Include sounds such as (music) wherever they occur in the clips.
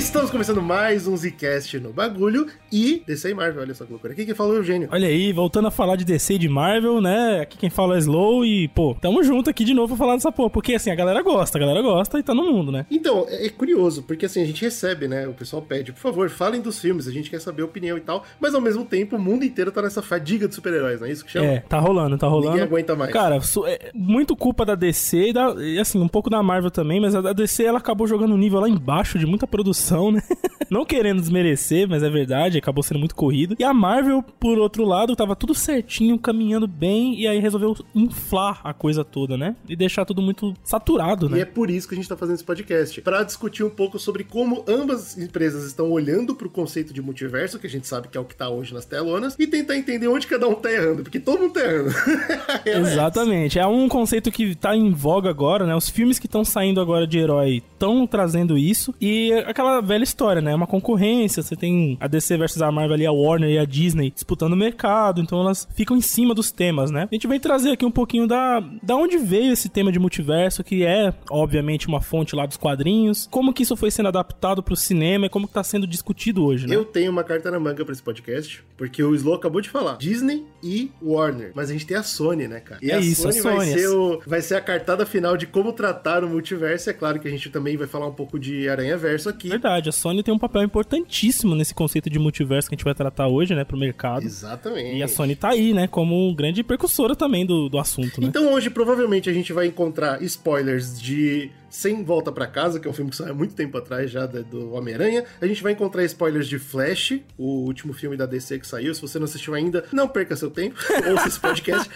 Estamos começando mais um Zcast no bagulho e DC e Marvel, olha só que loucura. Aqui quem falou é o Eugênio. Olha aí, voltando a falar de DC e de Marvel, né? Aqui quem fala é Slow e, pô, tamo junto aqui de novo pra falar dessa porra. Porque assim, a galera gosta, a galera gosta e tá no mundo, né? Então, é é curioso, porque assim, a gente recebe, né? O pessoal pede, por favor, falem dos filmes, a gente quer saber a opinião e tal, mas ao mesmo tempo o mundo inteiro tá nessa fadiga de super-heróis, não é isso que chama? É, tá rolando, tá rolando. Ninguém aguenta mais. Cara, su- é muito culpa da DC e, da, e, assim, um pouco da Marvel também, mas a da DC ela acabou jogando um nível lá embaixo de muita produção, né? (laughs) Não querendo desmerecer, mas é verdade, acabou sendo muito corrido. E a Marvel, por outro lado, tava tudo certinho, caminhando bem, e aí resolveu inflar a coisa toda, né? E deixar tudo muito saturado, E é né? por isso que a gente tá fazendo esse podcast, Pra discutir um pouco sobre como ambas empresas estão olhando pro conceito de multiverso, que a gente sabe que é o que tá hoje nas telonas, e tentar entender onde cada um tá errando, porque todo mundo tá errando. (laughs) Exatamente. É um conceito que tá em voga agora, né? Os filmes que estão saindo agora de herói estão trazendo isso. E é aquela velha história, né? Uma concorrência. Você tem a DC versus a Marvel ali, a Warner e a Disney disputando o mercado. Então elas ficam em cima dos temas, né? A gente vem trazer aqui um pouquinho da, da onde veio esse tema de multiverso, que é, obviamente, uma fonte lá dos quadrinhos. Como que isso foi sendo adaptado pro cinema e como que tá sendo discutido hoje, né? Eu tenho uma carta na manga pra esse podcast, porque o Slow acabou de falar. Disney e Warner. Mas a gente tem a Sony, né, cara? E É a isso, Sony, a vai, Sony. ser o, vai ser a cartada final de como tratar o multiverso. É claro que a gente também vai falar um pouco de Aranha Verso aqui. Verdade, a Sony tem um papel importantíssimo nesse conceito de multiverso que a gente vai tratar hoje, né, pro mercado. Exatamente. E a Sony tá aí, né, como grande precursora também do, do assunto, né? Então hoje provavelmente a gente vai encontrar spoilers de Sem Volta Pra Casa, que é um filme que saiu há muito tempo atrás já do Homem-Aranha. A gente vai encontrar spoilers de Flash, o último filme da DC que saiu. Se você não assistiu ainda, não perca seu tempo, (laughs) ouça esse podcast.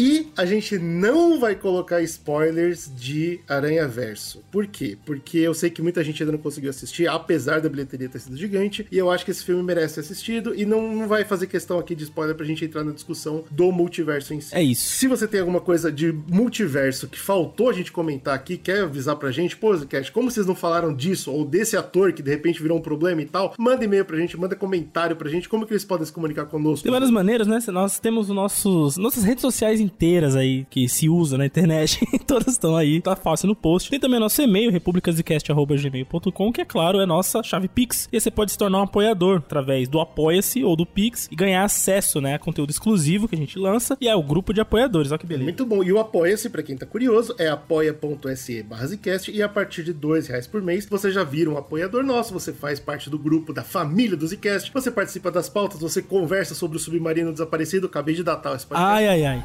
E a gente não vai colocar spoilers de Aranha Verso. Por quê? Porque eu sei que muita gente ainda não conseguiu assistir, apesar da bilheteria ter sido gigante, e eu acho que esse filme merece ser assistido, e não, não vai fazer questão aqui de spoiler pra gente entrar na discussão do multiverso em si. É isso. Se você tem alguma coisa de multiverso que faltou a gente comentar aqui, quer avisar pra gente, pô, Zcast, como vocês não falaram disso, ou desse ator que de repente virou um problema e tal, manda e-mail pra gente, manda comentário pra gente, como que eles podem se comunicar conosco? Tem várias maneiras, né? Nós temos os nossos, nossas redes sociais inteiras aí que se usa na internet. (laughs) Todas estão aí, tá fácil no post. Tem também nosso e-mail, republicasdecast.gmail.com, que é claro, é nossa chave Pix. E você pode se tornar um apoiador através do Apoia-se ou do Pix e ganhar acesso, né, a conteúdo exclusivo que a gente lança. E é o grupo de apoiadores, olha que beleza. Muito bom. E o Apoia-se, pra quem tá curioso, é apoia.se barra Zcast e a partir de dois reais por mês, você já vira um apoiador nosso, você faz parte do grupo da família do Zcast, você participa das pautas, você conversa sobre o submarino desaparecido, acabei de datar esse podcast. Ai, ai, ai.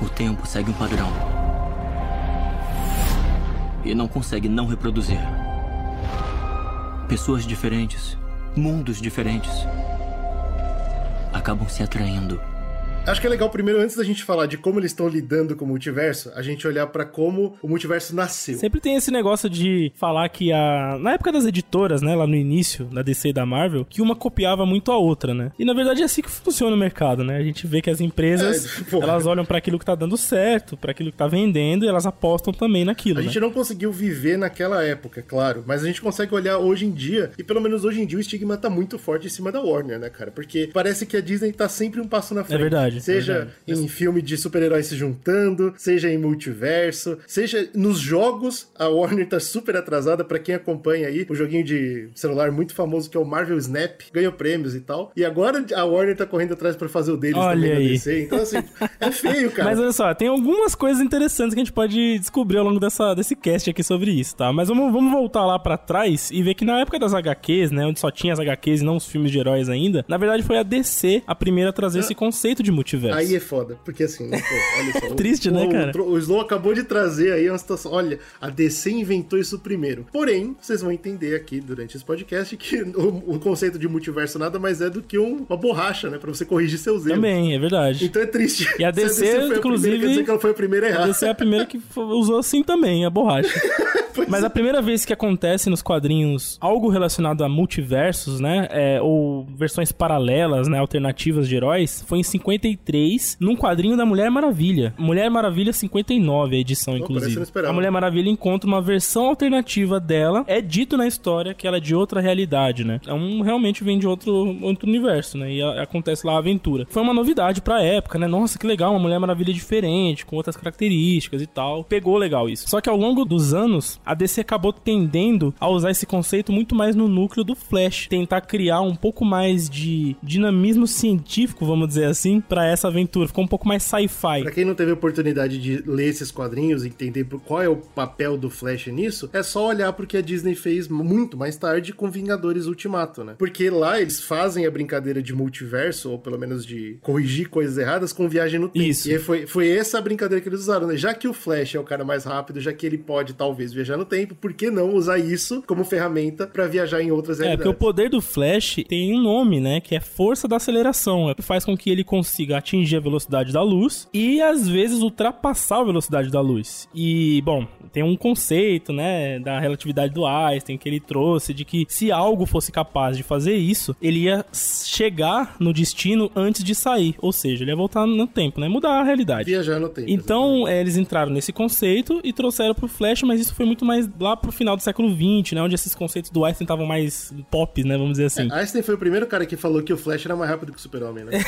O tempo segue um padrão. E não consegue não reproduzir. Pessoas diferentes, mundos diferentes, acabam se atraindo. Acho que é legal primeiro, antes da gente falar de como eles estão lidando com o multiverso, a gente olhar pra como o multiverso nasceu. Sempre tem esse negócio de falar que a. Na época das editoras, né? Lá no início, da DC e da Marvel, que uma copiava muito a outra, né? E na verdade é assim que funciona o mercado, né? A gente vê que as empresas É, elas olham pra aquilo que tá dando certo, pra aquilo que tá vendendo, e elas apostam também naquilo. A né? gente não conseguiu viver naquela época, é claro, mas a gente consegue olhar hoje em dia, e pelo menos hoje em dia o estigma tá muito forte em cima da Warner, né, cara? Porque parece que a Disney tá sempre um passo na frente. verdade, é Seja em filme de super-heróis se juntando, seja em multiverso, seja nos jogos, a Warner tá super atrasada pra quem acompanha aí, o joguinho de celular muito famoso que é o Marvel Snap, ganhou prêmios e tal. E agora a Warner tá correndo atrás pra fazer o deles Olha também na aí. DC. Então assim, é feio, (laughs) cara. Mas olha só, tem algumas coisas interessantes que a gente pode descobrir ao longo dessa, desse cast aqui sobre isso, tá? Mas vamos, vamos voltar lá pra trás e ver que na época das HQs, né, onde só tinha as HQs e não os filmes de heróis ainda, na verdade foi a DC a primeira a trazer esse conceito de multiverso. Aí é foda, porque assim, pô, olha só. (laughs) Triste, o, né, cara? O, Slow acabou de trazer aí uma situação. Olha, a DC inventou isso primeiro. Porém, vocês vão entender aqui durante esse podcast que o, o conceito de multiverso nada mais é do que um- uma borracha, né? Pra você corrigir seus erros. Também, é verdade. Então é triste. E a DC, a inclusive, primeira, quer dizer que ela foi a primeira a A. DC é a primeira que usou assim também, a borracha. (laughs) Mas a primeira vez que acontece nos quadrinhos algo relacionado a multiversos, né? É, ou versões paralelas, né? Alternativas de heróis, foi em 53, num quadrinho da Mulher Maravilha. Mulher Maravilha 59, a edição, eu inclusive. A Mulher Maravilha encontra uma versão alternativa dela. É dito na história que ela é de outra realidade, né? É um realmente vem de outro, outro universo, né? E a- acontece lá a aventura. Foi uma novidade pra época, né? Nossa, que legal, uma Mulher Maravilha diferente, com outras características e tal. Pegou legal isso. Só que ao longo dos anos, a DC acabou tendendo a usar esse conceito muito mais no núcleo do Flash, tentar criar um pouco mais de dinamismo científico, vamos dizer assim, pra essa aventura. Ficou um pouco mais sci-fi. Pra quem não teve oportunidade de ler esses quadrinhos e entender qual é o papel do Flash nisso, é só olhar pro que a Disney fez muito mais tarde com Vingadores Ultimato, né? Porque lá eles fazem a brincadeira de multiverso, ou pelo menos de corrigir coisas erradas com viagem no tempo. Isso. E foi, foi essa a brincadeira que eles usaram, né? Já que o Flash é o cara mais rápido, já que ele pode talvez viajar no tempo, por que não usar isso como ferramenta pra viajar em outras É, porque o realidades? poder do Flash tem um nome, né? Que é força da aceleração. É o que faz com que ele consiga atingir a velocidade da luz e, às vezes, ultrapassar a velocidade da luz. E, bom, tem um conceito, né? Da relatividade do Einstein que ele trouxe de que se algo fosse capaz de fazer isso, ele ia chegar no destino antes de sair. Ou seja, ele ia voltar no tempo, né? Mudar a realidade. Viajar no tempo. Então, é, eles entraram nesse conceito e trouxeram pro Flash, mas isso foi muito mais lá pro final do século XX, né? Onde esses conceitos do Einstein estavam mais pop, né? Vamos dizer assim. Einstein foi o primeiro cara que falou que o Flash era mais rápido que o Super-Homem, né? (laughs)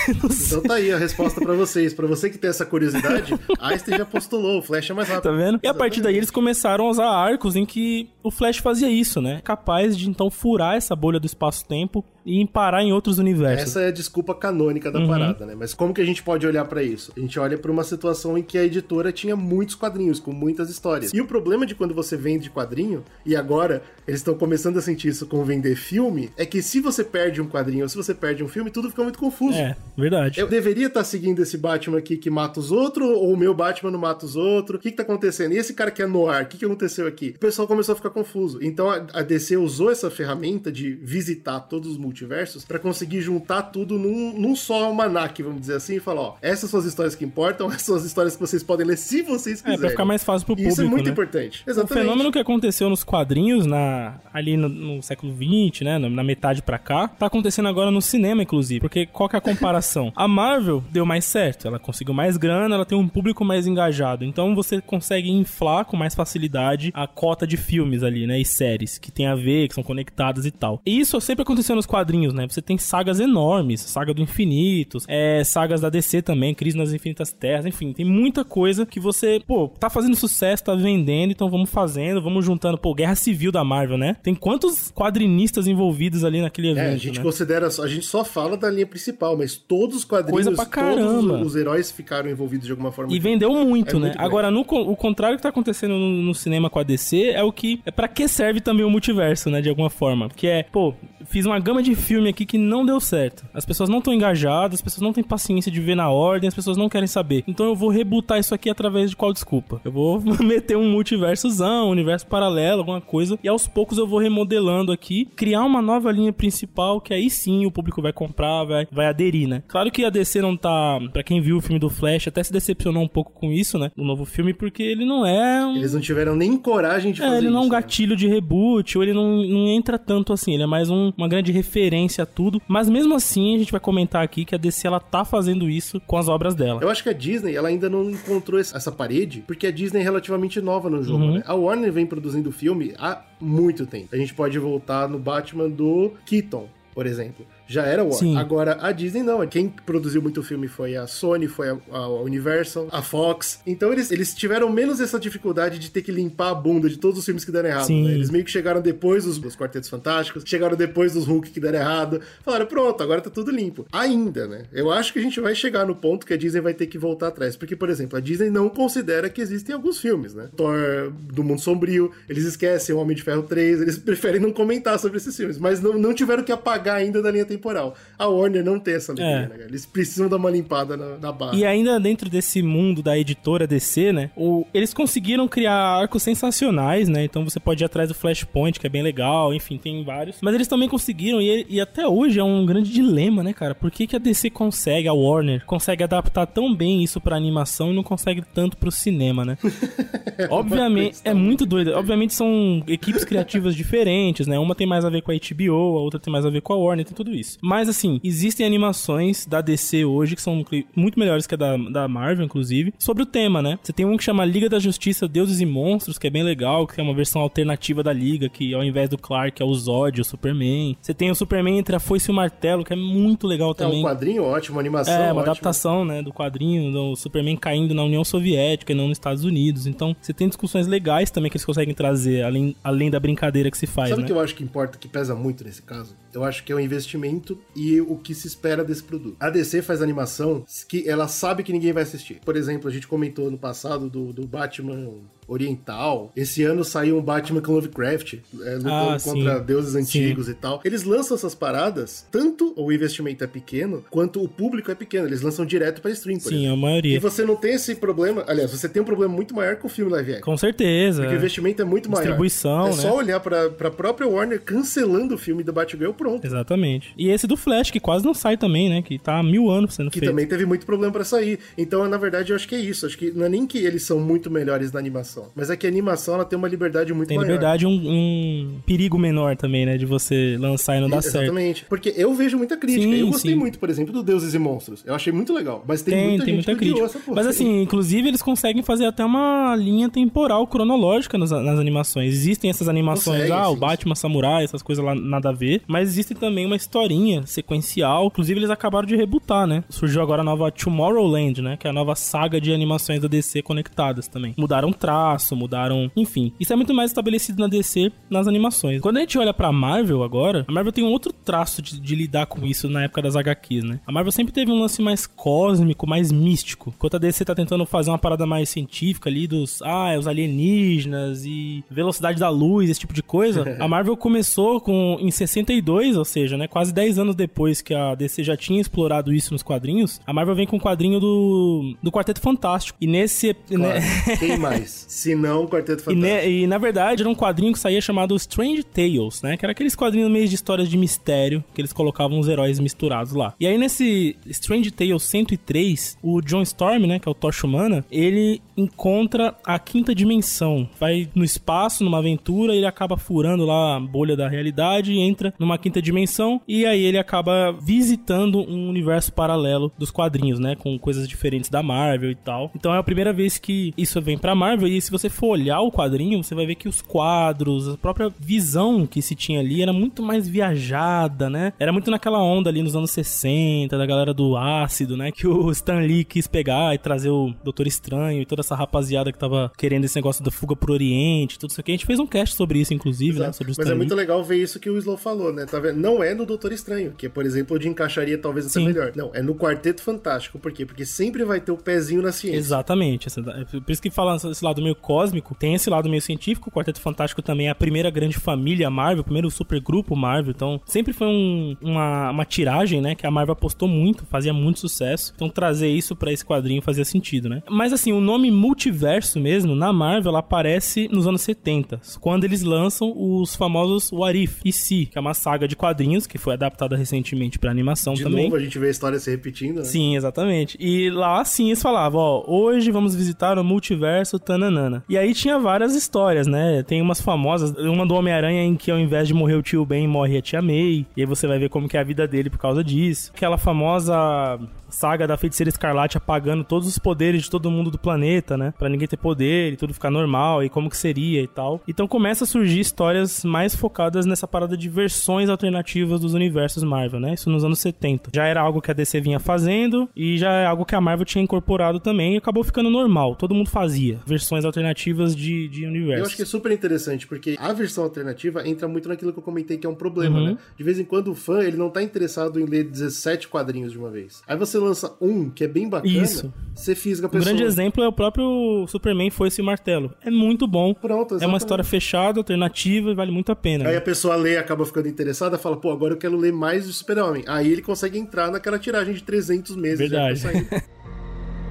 então tá aí a resposta pra vocês. Pra você que tem essa curiosidade, (laughs) Einstein já postulou, o Flash é mais rápido. Tá vendo? E a partir daí eles começaram a usar arcos em que o Flash fazia isso, né? Capaz de então furar essa bolha do espaço-tempo e parar em outros universos. Essa é a desculpa canônica Uhum. da parada, né? Mas como que a gente pode olhar pra isso? A gente olha pra uma situação em que a editora tinha muitos quadrinhos, com muitas histórias. E o problema de quando você vende quadrinho, e agora eles estão começando a sentir isso com vender filme, é que se você perde um quadrinho ou se você perde um filme, tudo fica muito confuso. É, verdade. Eu deveria estar seguindo esse Batman aqui que mata os outros, ou o meu Batman não mata os outros? O que, que tá acontecendo? E esse cara que é Noir, o que, que aconteceu aqui? O pessoal começou a ficar confuso. Então a, DC usou essa ferramenta de visitar todos os multiversos pra conseguir juntar tudo num, num só almanac, vamos dizer assim, e falar: ó, essas são as histórias que importam, (laughs) essas são as histórias que vocês podem ler se vocês É, quiserem. pra ficar mais fácil pro público, Isso é muito né? importante. O Exatamente. fenômeno que aconteceu nos quadrinhos, na, ali no, no século XX, né? Na, na metade pra cá, tá acontecendo agora no cinema, inclusive. Porque qual que é a comparação? (laughs) a Marvel deu mais certo, ela conseguiu mais grana, ela tem um público mais engajado. Então você consegue inflar com mais facilidade a cota de filmes ali, né? E séries que tem a ver, que são conectadas e tal. E isso sempre aconteceu nos quadrinhos, né? Você tem sagas enormes, saga do infinito, é, sagas da DC também, Crise nas Infinitas Terras, enfim, tem muita coisa que você, pô, tá fazendo sucesso, tá vendendo, então vamos fazendo, vamos juntando, pô, Guerra Civil da Marvel, né? Tem quantos quadrinistas envolvidos ali naquele evento, É, a gente né? considera, só- a gente só fala da linha principal, mas todos os quadrinhos, pra caramba. os, os heróis ficaram envolvidos de alguma forma. E vendeu muito, É né? muito. Agora, no, o contrário que tá acontecendo no, no cinema com a DC é o que. É pra que serve também o multiverso, né? De alguma forma. Que é, pô, fiz uma gama de filme aqui que não deu certo. As pessoas não estão engajadas, as pessoas não têm paciência de ver na ordem, as pessoas não querem saber. Então eu vou rebutar isso aqui através de qual desculpa? Eu vou (laughs) meter um multiversozão, um universo paralelo, alguma coisa. E aos poucos eu vou remodelando aqui, criar uma nova linha principal que aí sim o público vai comprar, vai, vai aderir, né? Claro que a DC não tá. Pra quem viu o filme do Flash, até se decepcionou um pouco com isso, né? O novo filme, porque ele não é um. Eles não tiveram nem coragem de É, fazer ele não é um né? gatilho de reboot, ou ele não, não entra tanto assim, ele é mais um- uma grande referência a tudo. Mas mesmo assim, a gente vai comentar aqui que a DC ela tá fazendo isso com as obras dela. Eu acho que a Disney, ela ainda não encontrou essa parede, porque a Disney é relativamente nova no jogo, Uhum. né? A Warner vem produzindo filme há muito tempo. A gente pode voltar no Batman do Keaton, por exemplo. Já era Warner. Sim. Agora, a Disney não. Quem produziu muito filme foi a Sony, foi a, a Universal, a Fox. Então, eles, eles tiveram menos essa dificuldade de ter que limpar a bunda de todos os filmes que deram errado. Né? Eles meio que chegaram depois dos, dos Quartetos Fantásticos, chegaram depois dos Hulk que deram errado. Falaram, pronto, agora tá tudo limpo. Ainda, né? Eu acho que a gente vai chegar no ponto que a Disney vai ter que voltar atrás. Porque, por exemplo, a Disney não considera que existem alguns filmes, né? Thor do Mundo Sombrio, eles esquecem o Homem de Ferro 3, eles (laughs) preferem não comentar sobre esses filmes, mas não, não tiveram que apagar ainda da linha temporal. Temporal. A Warner não tem essa alegria, É. né? Eles precisam dar uma limpada na, na barra. E ainda dentro desse mundo da editora DC, né? O, eles conseguiram criar arcos sensacionais, né? Então você pode ir atrás do Flashpoint, que é bem legal, enfim, tem vários. Mas eles também conseguiram, e, e até hoje é um grande dilema, né, cara? Por que, que a DC consegue, a Warner, consegue adaptar tão bem isso pra animação e não consegue tanto pro cinema, né? (laughs) Obviamente, é muito doido. Obviamente são equipes criativas diferentes, né? Uma tem mais a ver com a HBO, a outra tem mais a ver com a Warner, tem tudo isso. Mas assim, existem animações da DC hoje que são muito melhores que a da, da Marvel, inclusive, sobre o tema, né? Você tem um que chama Liga da Justiça Deuses e Monstros, que é bem legal, que é uma versão alternativa da Liga, que ao invés do Clark é o Zod, o Superman. Você tem o Superman entre a Foice e o Martelo, que é muito legal É também. um quadrinho ótimo, animação É, uma ótima. adaptação, né, do quadrinho do Superman caindo na União Soviética e não nos Estados Unidos. Então, você tem discussões legais também que eles conseguem trazer, além, além da brincadeira que se faz, Sabe o né? que eu acho que importa, que pesa muito nesse caso? Eu acho que é o investimento e o que se espera desse produto. A DC faz animação que ela sabe que ninguém vai assistir. Por exemplo, a gente comentou no passado do, do Batman oriental. Esse ano saiu um Batman com Lovecraft, é, lutando Ah, contra sim. deuses antigos e tal. Eles lançam essas paradas, tanto o investimento é pequeno, quanto o público é pequeno. Eles lançam direto pra stream, por Sim, exemplo. a E maioria. você não tem esse problema. Aliás, você tem um problema muito maior com o filme live action. Com certeza. Porque o é. investimento é muito maior. Distribuição, É né? só olhar pra, pra própria Warner cancelando o filme do Batgirl, pronto. Exatamente. E esse do Flash, que quase não sai também, né? Que tá há mil anos sendo Que feito. também teve muito problema pra sair. Então, na verdade, eu acho que é isso. Acho que não é nem que eles são muito melhores na animação, mas é que a animação ela tem uma liberdade muito Tem maior. liberdade e um, um perigo menor também, né? De você lançar e não dar certo. Exatamente. Porque eu vejo muita crítica. Sim, eu gostei sim. muito, por exemplo, do Deuses e Monstros. Eu achei muito legal. Mas tem, Tem, muita tem gente muita crítica. porra. Mas assim, inclusive eles conseguem fazer até uma linha temporal cronológica nas, nas animações. Existem essas animações, Consegue, ah, o sim, Batman Samurai, essas coisas lá nada a ver. Mas existe também uma historinha sequencial. Inclusive eles acabaram de rebutar, né? Surgiu agora a nova Tomorrowland, né? Que é a nova saga de animações da DC conectadas também. Mudaram traço, mudaram. Enfim. Isso é muito mais estabelecido na DC nas animações. Quando a gente olha pra Marvel agora, a Marvel tem um outro traço de, de lidar com isso na época das HQs, né? A Marvel sempre teve um lance mais cósmico, mais místico. Enquanto a DC tá tentando fazer uma parada mais científica ali dos, ah, os alienígenas e velocidade da luz, esse tipo de coisa. (laughs) a Marvel começou com em 62, ou seja, né, quase 10 anos depois que a DC já tinha explorado isso nos quadrinhos. A Marvel vem com o quadrinho do do Quarteto Fantástico. E nesse Claro. né, Quem mais? (laughs) Se não, o Quarteto e, Fantástico. ne- e, na verdade era um quadrinho que saía chamado Strange Tales, né? Que era aqueles quadrinhos meio de histórias de mistério que eles colocavam os heróis misturados lá. E aí nesse Strange Tales 103, o John Storm, né? Que é o Tocha Humana, ele encontra a quinta dimensão. Vai no espaço, numa aventura, ele acaba furando lá a bolha da realidade e entra numa quinta dimensão. E aí ele acaba visitando um universo paralelo dos quadrinhos, né? Com coisas diferentes da Marvel e tal. Então é a primeira vez que isso vem pra Marvel. E se você for olhar o quadrinho, você vai ver que os quadros, a própria visão que se tinha ali era muito mais viajada, né? Era muito naquela onda ali nos anos 60, da galera do ácido, né? Que o Stan Lee quis pegar e trazer o Doutor Estranho e toda essa rapaziada que tava querendo esse negócio da fuga pro Oriente, tudo isso aqui. A gente fez um cast sobre isso, inclusive, né? Exato. Sobre o Mas é muito legal ver isso que o Slow falou, né? Tá vendo? Não é no Doutor Estranho, que, por exemplo, onde encaixaria talvez até Sim. melhor. Não, é no Quarteto Fantástico. Por quê? Porque sempre vai ter o pezinho na ciência. Exatamente. essa- é Por isso que fala esse lado meio cósmico, tem esse lado meio científico. O Quarteto Fantástico também é a primeira grande família Marvel, o primeiro supergrupo Marvel. Então, sempre foi um- uma, uma tiragem, né? Que a Marvel apostou muito, fazia muito sucesso. Então, trazer isso pra esse quadrinho fazia sentido, né? Mas, assim, o nome multiverso mesmo, na Marvel, ela aparece nos anos 70, quando eles lançam os famosos What If e Se, que é uma saga de quadrinhos que foi adaptada recentemente pra animação De também. novo, a gente vê a história se repetindo, né? Sim, exatamente. E lá sim eles falavam, ó, hoje vamos visitar o multiverso tananana. E aí tinha várias histórias, né? Tem umas famosas, uma do Homem-Aranha em que ao invés de morrer o tio Ben, morre a tia May. E aí você vai ver como que é a vida dele por causa disso. Aquela famosa saga da feiticeira escarlate apagando todos os poderes de todo mundo do planeta, né? Pra ninguém ter poder e tudo ficar normal e como que seria e tal. Então começa a surgir histórias mais focadas nessa parada de versões alternativas dos universos Marvel, né? Isso nos anos 70. Já era algo que a DC vinha fazendo e já é algo que a Marvel tinha incorporado também e acabou ficando normal. Todo mundo fazia versões alternativas de, de universos. Eu acho que é super interessante, porque a versão alternativa entra muito naquilo que eu comentei que é um problema, Uhum. né? De vez em quando o fã, ele não tá interessado em ler 17 quadrinhos de uma vez. Aí você lança um que é bem bacana, Isso. você fisga a Um pessoa. grande exemplo é o próprio Superman foi esse martelo. É muito bom. Pronto, É uma exatamente. história fechada, alternativa e vale muito a pena. Aí né? a pessoa lê, acaba ficando interessada, fala, pô, agora eu quero ler mais de Super-Homem. Aí ele consegue entrar naquela tiragem de 300 meses Verdade. já pra sair.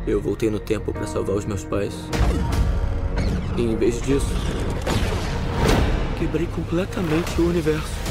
Eu voltei no tempo para salvar os meus pais. E em vez disso, quebrei completamente o universo.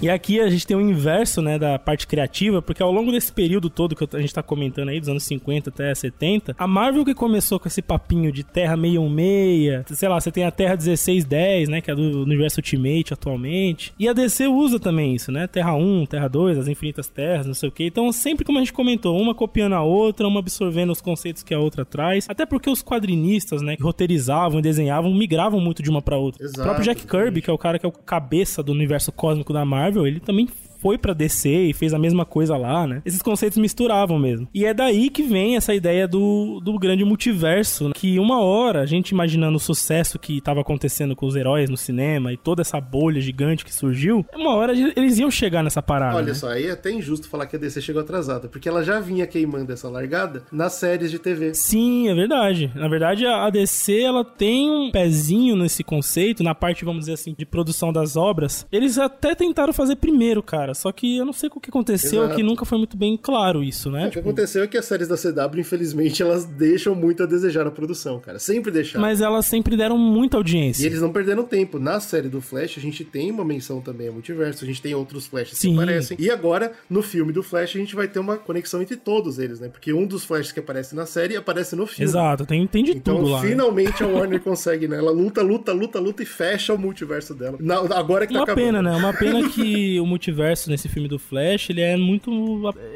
E aqui a gente tem o inverso, né, da parte criativa, porque ao longo desse período todo que a gente tá comentando aí, dos anos 50 até 70, a Marvel que começou com esse papinho de Terra 616, sei lá, você tem a Terra 1610, né, que é do universo Ultimate atualmente, e a DC usa também isso, né, Terra 1, Terra 2, as infinitas terras, não sei o que, então sempre como a gente comentou, uma copiando a outra, uma absorvendo os conceitos que a outra traz, até porque os quadrinistas, né, que roteirizavam e desenhavam, migravam muito de uma pra outra. Exato, o próprio Jack Kirby, que é o cara que é o cabeça do universo cósmico da Marvel, ele também foi pra DC e fez a mesma coisa lá, né? Esses conceitos misturavam mesmo. E é daí que vem essa ideia do, do grande multiverso, né? que uma hora, a gente imaginando o sucesso que tava acontecendo com os heróis no cinema e toda essa bolha gigante que surgiu, uma hora eles iam chegar nessa parada. Olha né? só, aí é até injusto falar que a DC chegou atrasada, porque ela já vinha queimando essa largada nas séries de TV. Sim, é verdade. Na verdade, a a DC ela tem um pezinho nesse conceito, na parte, vamos dizer assim, de produção das obras. Eles até tentaram fazer primeiro, cara. Só que eu não sei o que aconteceu, Exato. que nunca foi muito bem claro isso, né? O que aconteceu é que as séries da CW, infelizmente, elas deixam muito a desejar na produção, cara. Sempre deixaram. Mas elas sempre deram muita E audiência. eles não perderam tempo. Na série do Flash, a gente tem uma menção também ao multiverso, a gente tem outros Flashes Sim. que aparecem. E agora, no filme do Flash, a gente vai ter uma conexão entre todos eles, né? Porque um dos Flashes que aparece na série aparece no filme. Exato, tem, tem de Então, tudo lá. né? finalmente a Warner (laughs) consegue, né? Ela luta, luta, luta, luta e fecha o multiverso dela. Na- agora que tá Uma acabando. pena, né? Uma pena que o multiverso nesse filme do Flash, ele é muito.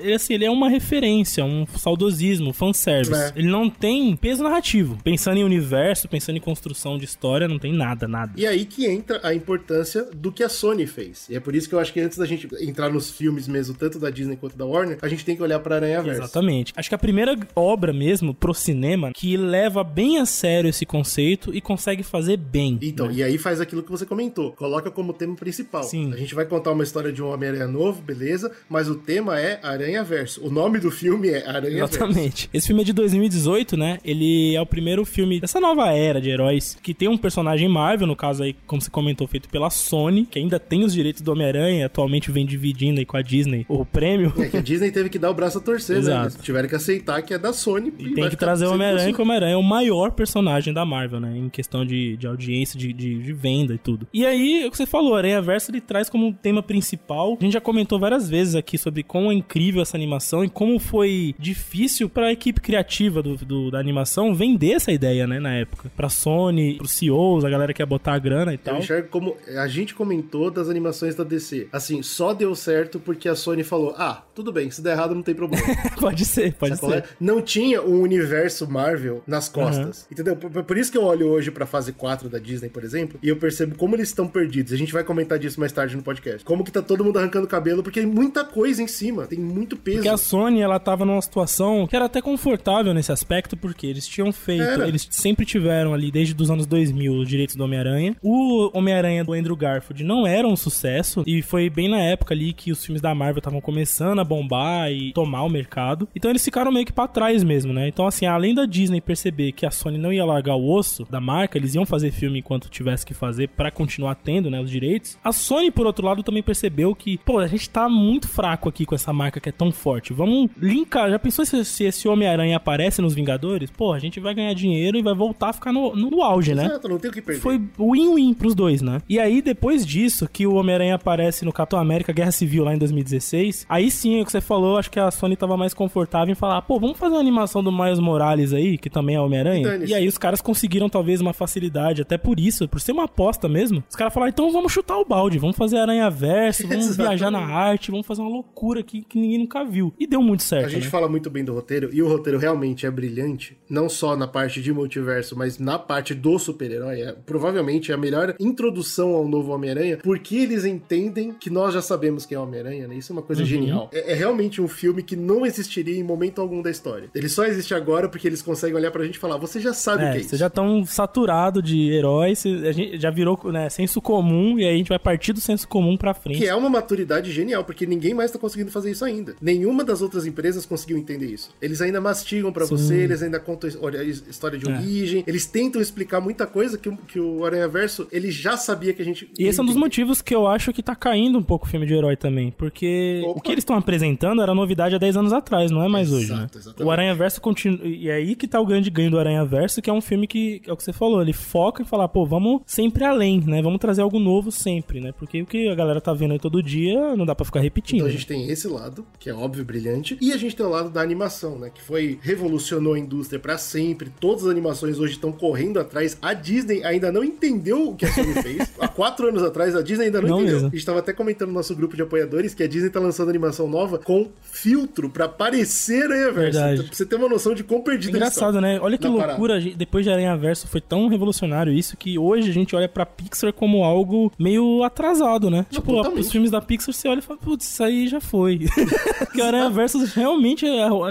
Ele, assim, ele é uma referência, um saudosismo, fanservice. É. Ele não tem peso narrativo. Pensando em universo, pensando em construção de história, não tem nada, nada. E aí que entra a importância do que a Sony fez. E é por isso que eu acho que antes da gente entrar nos filmes mesmo, tanto da Disney quanto da Warner, a gente tem que olhar pra Aranha Verso. Exatamente. Acho que a primeira obra mesmo pro cinema que leva bem a sério esse conceito e consegue fazer bem. Então, e aí faz aquilo que você comentou. Coloca como tema principal. Sim. A gente vai contar uma história de um Homem-Aranha novo, beleza, mas o tema é Aranha Verso. O nome do filme é Aranha Verso. Exatamente. Esse filme é de 2018, né? Ele é o primeiro filme dessa nova era de heróis que tem um personagem Marvel, no caso aí, como você comentou, feito pela Sony, que ainda tem os direitos do Homem-Aranha, atualmente vem dividindo aí com a Disney o prêmio. É que a Disney teve que dar o braço a torcer, né? Exato. Eles tiveram que aceitar que é da Sony. E vai tem que trazer o 100% Homem-Aranha, que o Homem-Aranha é o maior personagem da Marvel, né? Em questão de, de audiência, de, de, de venda e tudo. E aí, é o que você falou, Aranha Verso ele traz como tema principal. A gente já comentou várias vezes aqui sobre como é incrível essa animação e como foi difícil pra equipe criativa do, do- da animação vender essa ideia, né? Na época. Pra Sony, pros CEOs, a galera que ia botar a grana e Eu tal. enxergo como a gente comentou das animações da DC. Assim, só deu certo porque a Sony falou: ah, tudo bem, se der errado não tem problema. (laughs) pode ser, pode Sabe qual é? ser. Não tinha um universo Marvel nas costas. Entendeu? Por, por isso que eu olho hoje pra fase 4 da Disney, por exemplo, e eu percebo como eles estão perdidos. A gente vai comentar disso mais tarde no podcast. Como que tá todo mundo arrancando cabelo, porque tem muita coisa em cima, tem muito peso. Porque a Sony, ela tava numa situação que era até confortável nesse aspecto, porque eles tinham feito, Era. eles sempre tiveram ali, desde os anos 2000, os direitos do Homem-Aranha. O Homem-Aranha do Andrew Garfield não era um sucesso, e foi bem na época ali que os filmes da Marvel estavam começando a bombar e tomar o mercado. Então eles ficaram meio que pra trás mesmo, né? Então, assim, além da Disney perceber que a Sony não ia largar o osso da marca, eles iam fazer filme enquanto tivesse que fazer pra continuar tendo, né, os direitos. A Sony, por outro lado, também percebeu que, pô, a gente tá muito fraco aqui com essa marca que é tão forte. Vamos linkar. Já pensou se, se esse Homem-Aranha aparece nos Vingadores? Pô, a gente vai ganhar dinheiro e vai voltar a ficar no, no auge, né? Exato, não tem o que perder. Foi win-win pros dois, né? E aí, depois disso, que o Homem-Aranha aparece no Capitão América Guerra Civil lá em 2016, aí sim, é o que você falou, acho que a Sony tava mais confortável em falar, pô, vamos fazer uma animação do Miles Morales aí, que também é E Homem-Aranha? dane-se. E aí os caras conseguiram talvez uma facilidade, até por isso, por ser uma aposta mesmo. Os caras falaram, então vamos chutar o balde, vamos fazer Aranha Verso, vamos (laughs) Exatamente. Viajar na arte, vamos fazer uma loucura aqui que ninguém nunca viu. E deu muito certo, A gente né? fala muito bem do roteiro, e o roteiro realmente é brilhante, não só na parte de multiverso, mas na parte do super-herói. É, provavelmente é a melhor introdução ao novo Homem-Aranha, porque eles entendem que nós já sabemos quem é o Homem-Aranha, né? Isso é uma Uhum. coisa genial. É, é realmente um filme que não existiria em momento algum da história. Ele só existe agora porque eles conseguem olhar pra gente e falar: você já sabe o que é É, isso. vocês já estão saturados de heróis, a gente já virou né, senso comum e aí a gente vai partir do senso comum pra frente. Que é uma maturidade genial, porque ninguém mais tá conseguindo fazer isso ainda. Nenhuma das outras empresas conseguiu entender isso. Eles ainda mastigam pra Sim. você, eles ainda contam his- história de É. origem, eles tentam explicar muita coisa que, o- que o Aranha Verso ele já sabia que a gente. E esse é um dos motivos que eu acho que tá caindo um pouco o filme de herói também. Porque Opa. o que eles estão apresentando era novidade há 10 anos atrás, não é mais hoje, né? Exato, exatamente. O Aranha Verso continua. E é aí que tá o grande ganho do Aranha Verso, que é um filme que, que é o que você falou, ele foca em falar, pô, vamos sempre além, né? Vamos trazer algo novo sempre, né? Porque o que a galera tá vendo aí todo dia não dá pra ficar repetindo. Então a né? gente tem esse lado, que é óbvio, brilhante, e a gente tem o lado da animação, né? Que foi revolucionou a indústria pra sempre. Todas as animações hoje estão correndo atrás. A Disney ainda não entendeu o que a Sony fez. (laughs) Há quatro anos atrás, a Disney ainda não, Não entendeu. mesmo. A gente tava até comentando no nosso grupo de apoiadores que a Disney tá lançando animação nova com filtro pra parecer Aranha Verso. Verdade. Então, pra você ter uma noção de quão perdido eles Engraçado, né? Olha que loucura, a gente- depois de Aranha Verso foi tão revolucionário isso que hoje a gente olha pra Pixar como algo meio atrasado, né? tipo, totalmente. os filmes da Pixar você olha e fala, putz, isso aí já foi. (laughs) Porque o Aranha Verso realmente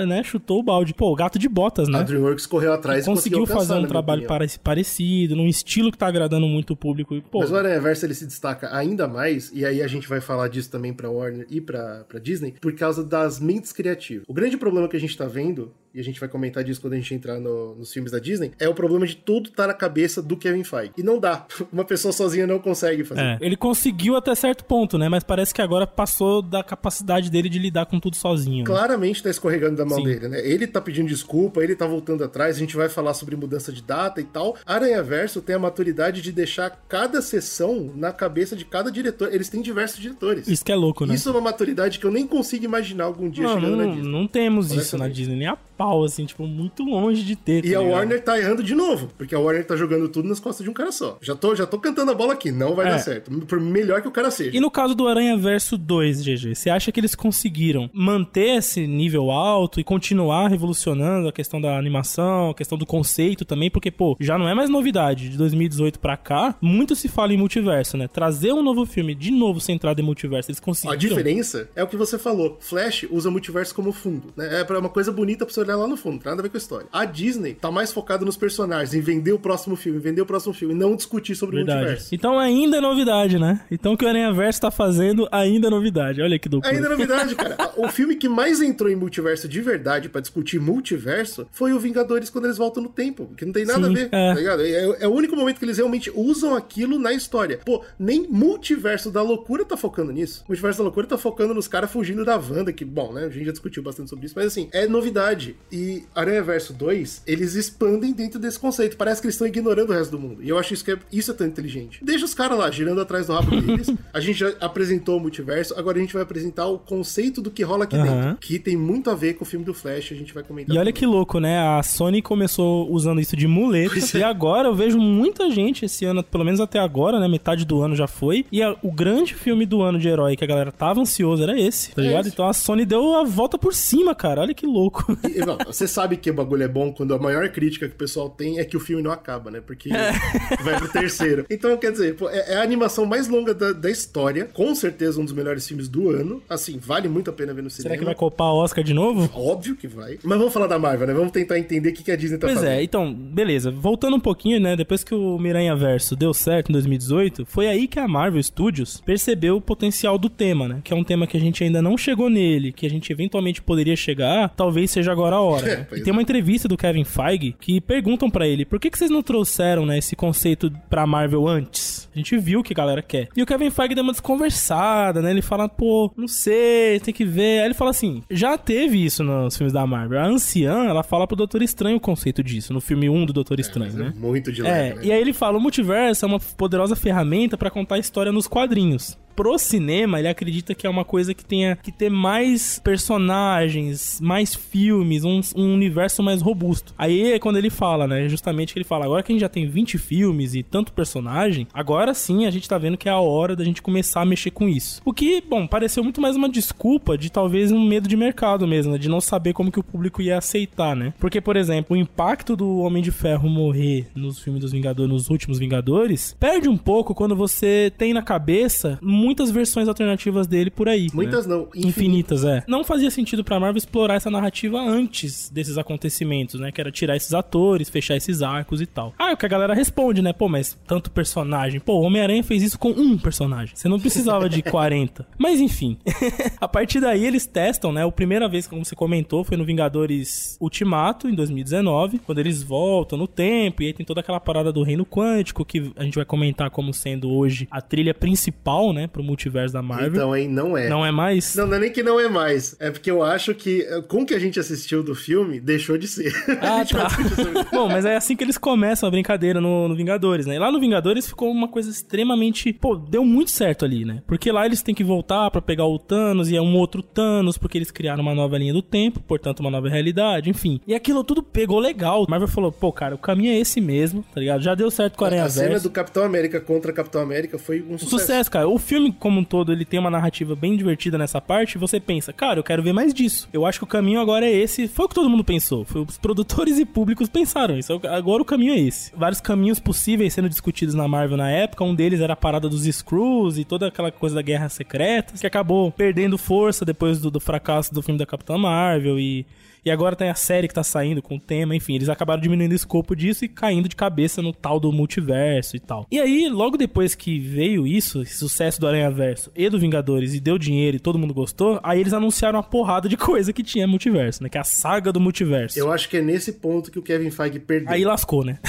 né, chutou o balde. Pô, o gato de botas, A né? DreamWorks correu atrás e Conseguiu conseguiu fazer um trabalho parecido, num estilo que tá agradando muito o público. E, pô, Mas o Aranha Verso ele se destaca ainda mais, e aí a gente vai falar disso também pra Warner e pra, pra Disney, por causa das mentes criativas. O grande problema que a gente tá vendo, e a gente vai comentar disso quando a gente entrar no- nos filmes da Disney, é o problema de tudo tá na cabeça do Kevin Feige. E não dá. (laughs) Uma pessoa sozinha não consegue fazer. É, ele conseguiu até certo ponto, né? Mas parece que agora passou da capacidade dele de lidar com tudo sozinho. né? Claramente tá escorregando da mão Sim. dele, né? Ele tá pedindo desculpa, ele tá voltando atrás, a gente vai falar sobre mudança de data e tal. Aranha Verso tem a maturidade de deixar cada sessão na cabeça de cada diretor. Eles têm diversos diretores. Isso que é louco, né? Isso é uma maturidade que eu nem consigo imaginar algum dia Não, chegando na não, Disney. não temos isso na. Disney, nem a pau, assim, tipo, muito longe de ter. E tá a? Warner tá errando de novo, porque a Warner tá jogando tudo nas costas de um cara só. Já tô, já tô cantando a bola aqui, não vai É. dar certo. Por melhor que o cara seja. E no caso do Aranha Verso 2, GG, você acha que eles conseguiram manter esse nível alto e continuar revolucionando a questão da animação, a questão do conceito também? Porque, pô, já não é mais novidade. De 2018 pra cá, muito se fala em multiverso, né? Trazer um novo filme de novo centrado em multiverso, eles A conseguiram. diferença é o que você falou. Flash usa multiverso como fundo. Né? É pra uma coisa bonita pra você lá no fundo, não tem nada a ver com a história. A Disney tá mais focada nos personagens, em vender o próximo filme, em vender o próximo filme, e não discutir sobre o Verdade. multiverso. Então ainda é novidade, né? Então o que o Aranha Verso tá fazendo ainda é novidade. Olha que loucura. Ainda é novidade, cara. O filme que mais entrou em multiverso de verdade pra discutir multiverso foi o Vingadores quando eles voltam no tempo, que não tem nada Sim, a ver, é. tá ligado? É, é o único momento que eles realmente usam aquilo na história. Pô, nem multiverso da loucura tá focando nisso. Multiverso da loucura tá focando nos caras fugindo da Wanda, que, bom, né? A gente já discutiu bastante sobre isso, mas assim, é novidade. E Aranha Verso 2, eles expandem dentro desse conceito. Parece que eles estão ignorando o resto do mundo. E eu acho isso que é, isso é tão inteligente. Deixa os caras lá, girando atrás do rabo deles. (laughs) a gente já apresentou o multiverso, agora a gente vai apresentar o conceito do que rola aqui Aham. dentro. Que tem muito a ver com o filme do Flash, a gente vai comentar. E olha também. que louco, né? A Sony começou usando isso de muleta. É. E agora eu vejo muita gente esse ano, pelo menos até agora, né? Metade do ano já foi. E a- o grande filme do ano de herói que a galera tava ansiosa era esse, tá É ligado? esse. Então a Sony deu a volta por cima, cara. Olha que louco. E, não, você sabe que o bagulho é bom quando a maior crítica que o pessoal tem é que o filme não acaba, né? Porque (laughs) vai pro terceiro. Então, quer dizer, pô, é, é a animação mais longa da, da história. Com certeza um dos melhores filmes do ano. Assim, vale muito a pena ver no cinema. Será que vai copar Oscar de novo? Óbvio que vai. Mas vamos falar da Marvel, né? Vamos tentar entender o que, que a Disney tá Pois fazendo. é, então, beleza. Voltando um pouquinho, né? Depois que o Miranha Verso deu certo em 2018, foi aí que a Marvel Studios percebeu o potencial do tema, né? Que é um tema que a gente ainda não chegou nele, que a gente eventualmente poderia chegar, talvez seja agora a hora. né? (laughs) E tem uma entrevista do Kevin Feige que perguntam pra ele: por que, que vocês não trouxeram, né, esse conceito pra Marvel antes? A gente viu o que a galera quer. E o Kevin Feige deu uma desconversada, né? Ele fala, pô, não sei, tem que ver. Aí ele fala assim: já teve isso nos filmes da Marvel. A anciã, ela fala pro Doutor Estranho o conceito disso, no filme 1 do Doutor Estranho, Mas é né? Muito de É, leve, né? e aí ele fala: o multiverso é uma poderosa ferramenta pra contar a história nos quadrinhos. Pro cinema, ele acredita que é uma coisa que tenha que ter mais personagens, mais filmes, um, um universo mais robusto. Aí é quando ele fala, né? Justamente que ele fala: agora que a gente já tem 20 filmes e tanto personagem, agora sim a gente tá vendo que é a hora da gente começar a mexer com isso. O que, bom, pareceu muito mais uma desculpa de talvez um medo de mercado mesmo, né? De não saber como que o público ia aceitar, né? Porque, por exemplo, o impacto do Homem de Ferro morrer nos filmes dos Vingadores, nos últimos Vingadores, perde um pouco quando você tem na cabeça muitas versões alternativas dele por aí. Muitas né? não, Infinitas, é. Não fazia sentido pra Marvel explorar essa narrativa antes desses acontecimentos, né? Que era tirar esses atores, fechar esses arcos e tal. Ah, é o que a galera responde, né? Pô, mas tanto personagem. Pô, o Homem-Aranha fez isso com um personagem. Você não precisava de (laughs) 40. Mas enfim. (laughs) a partir daí eles testam, né? A primeira vez, como você comentou, foi no Vingadores Ultimato, em 2019, quando eles voltam no tempo, e aí tem toda aquela parada do reino quântico, que a gente vai comentar como sendo hoje a trilha principal, né? Pro multiverso da Marvel. Então, hein, não é. Não é mais? Não, não é nem que não é mais. É porque eu acho que, com o que a gente assistiu do filme, deixou de ser. Ah, (laughs) tá. (laughs) Bom, mas é assim que eles começam a brincadeira no, no, Vingadores, né? E lá no Vingadores ficou uma coisa extremamente. Pô, deu muito certo ali, né? Porque lá eles têm que voltar para pegar o Thanos e é um outro Thanos, porque eles criaram uma nova linha do tempo, portanto, uma nova realidade, enfim. E aquilo tudo pegou legal. Marvel falou, pô, cara, o caminho é esse mesmo, tá ligado? Já deu certo com a Aranha A cena do Capitão América contra Capitão América foi um sucesso. Sucesso, cara. O filme, como um todo, ele tem uma narrativa bem divertida nessa parte. Você pensa, cara, eu quero ver mais disso. Eu acho que o caminho agora é esse. Foi o que todo mundo pensou. Foi os produtores e públicos pensaram isso. Agora o caminho é esse. Vários caminhos possíveis sendo discutidos na Marvel na época. Um deles era a parada dos Screws e toda aquela coisa da Guerra Secreta, que acabou perdendo força depois do, do fracasso do filme da Capitã Marvel e e agora tem a série que tá saindo com o tema, enfim, eles acabaram diminuindo o escopo disso e caindo de cabeça no tal do multiverso e tal. E aí, logo depois que veio isso, esse sucesso do Aranha Verso e do Vingadores, e deu dinheiro e todo mundo gostou, aí eles anunciaram uma porrada de (laughs) coisa que tinha multiverso, né? Que é a saga do multiverso. Eu acho que é nesse ponto que o Kevin Feige perdeu. Aí lascou, né?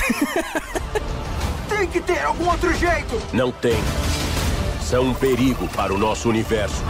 (laughs) tem que ter algum outro jeito! Não tem. São um perigo para o nosso universo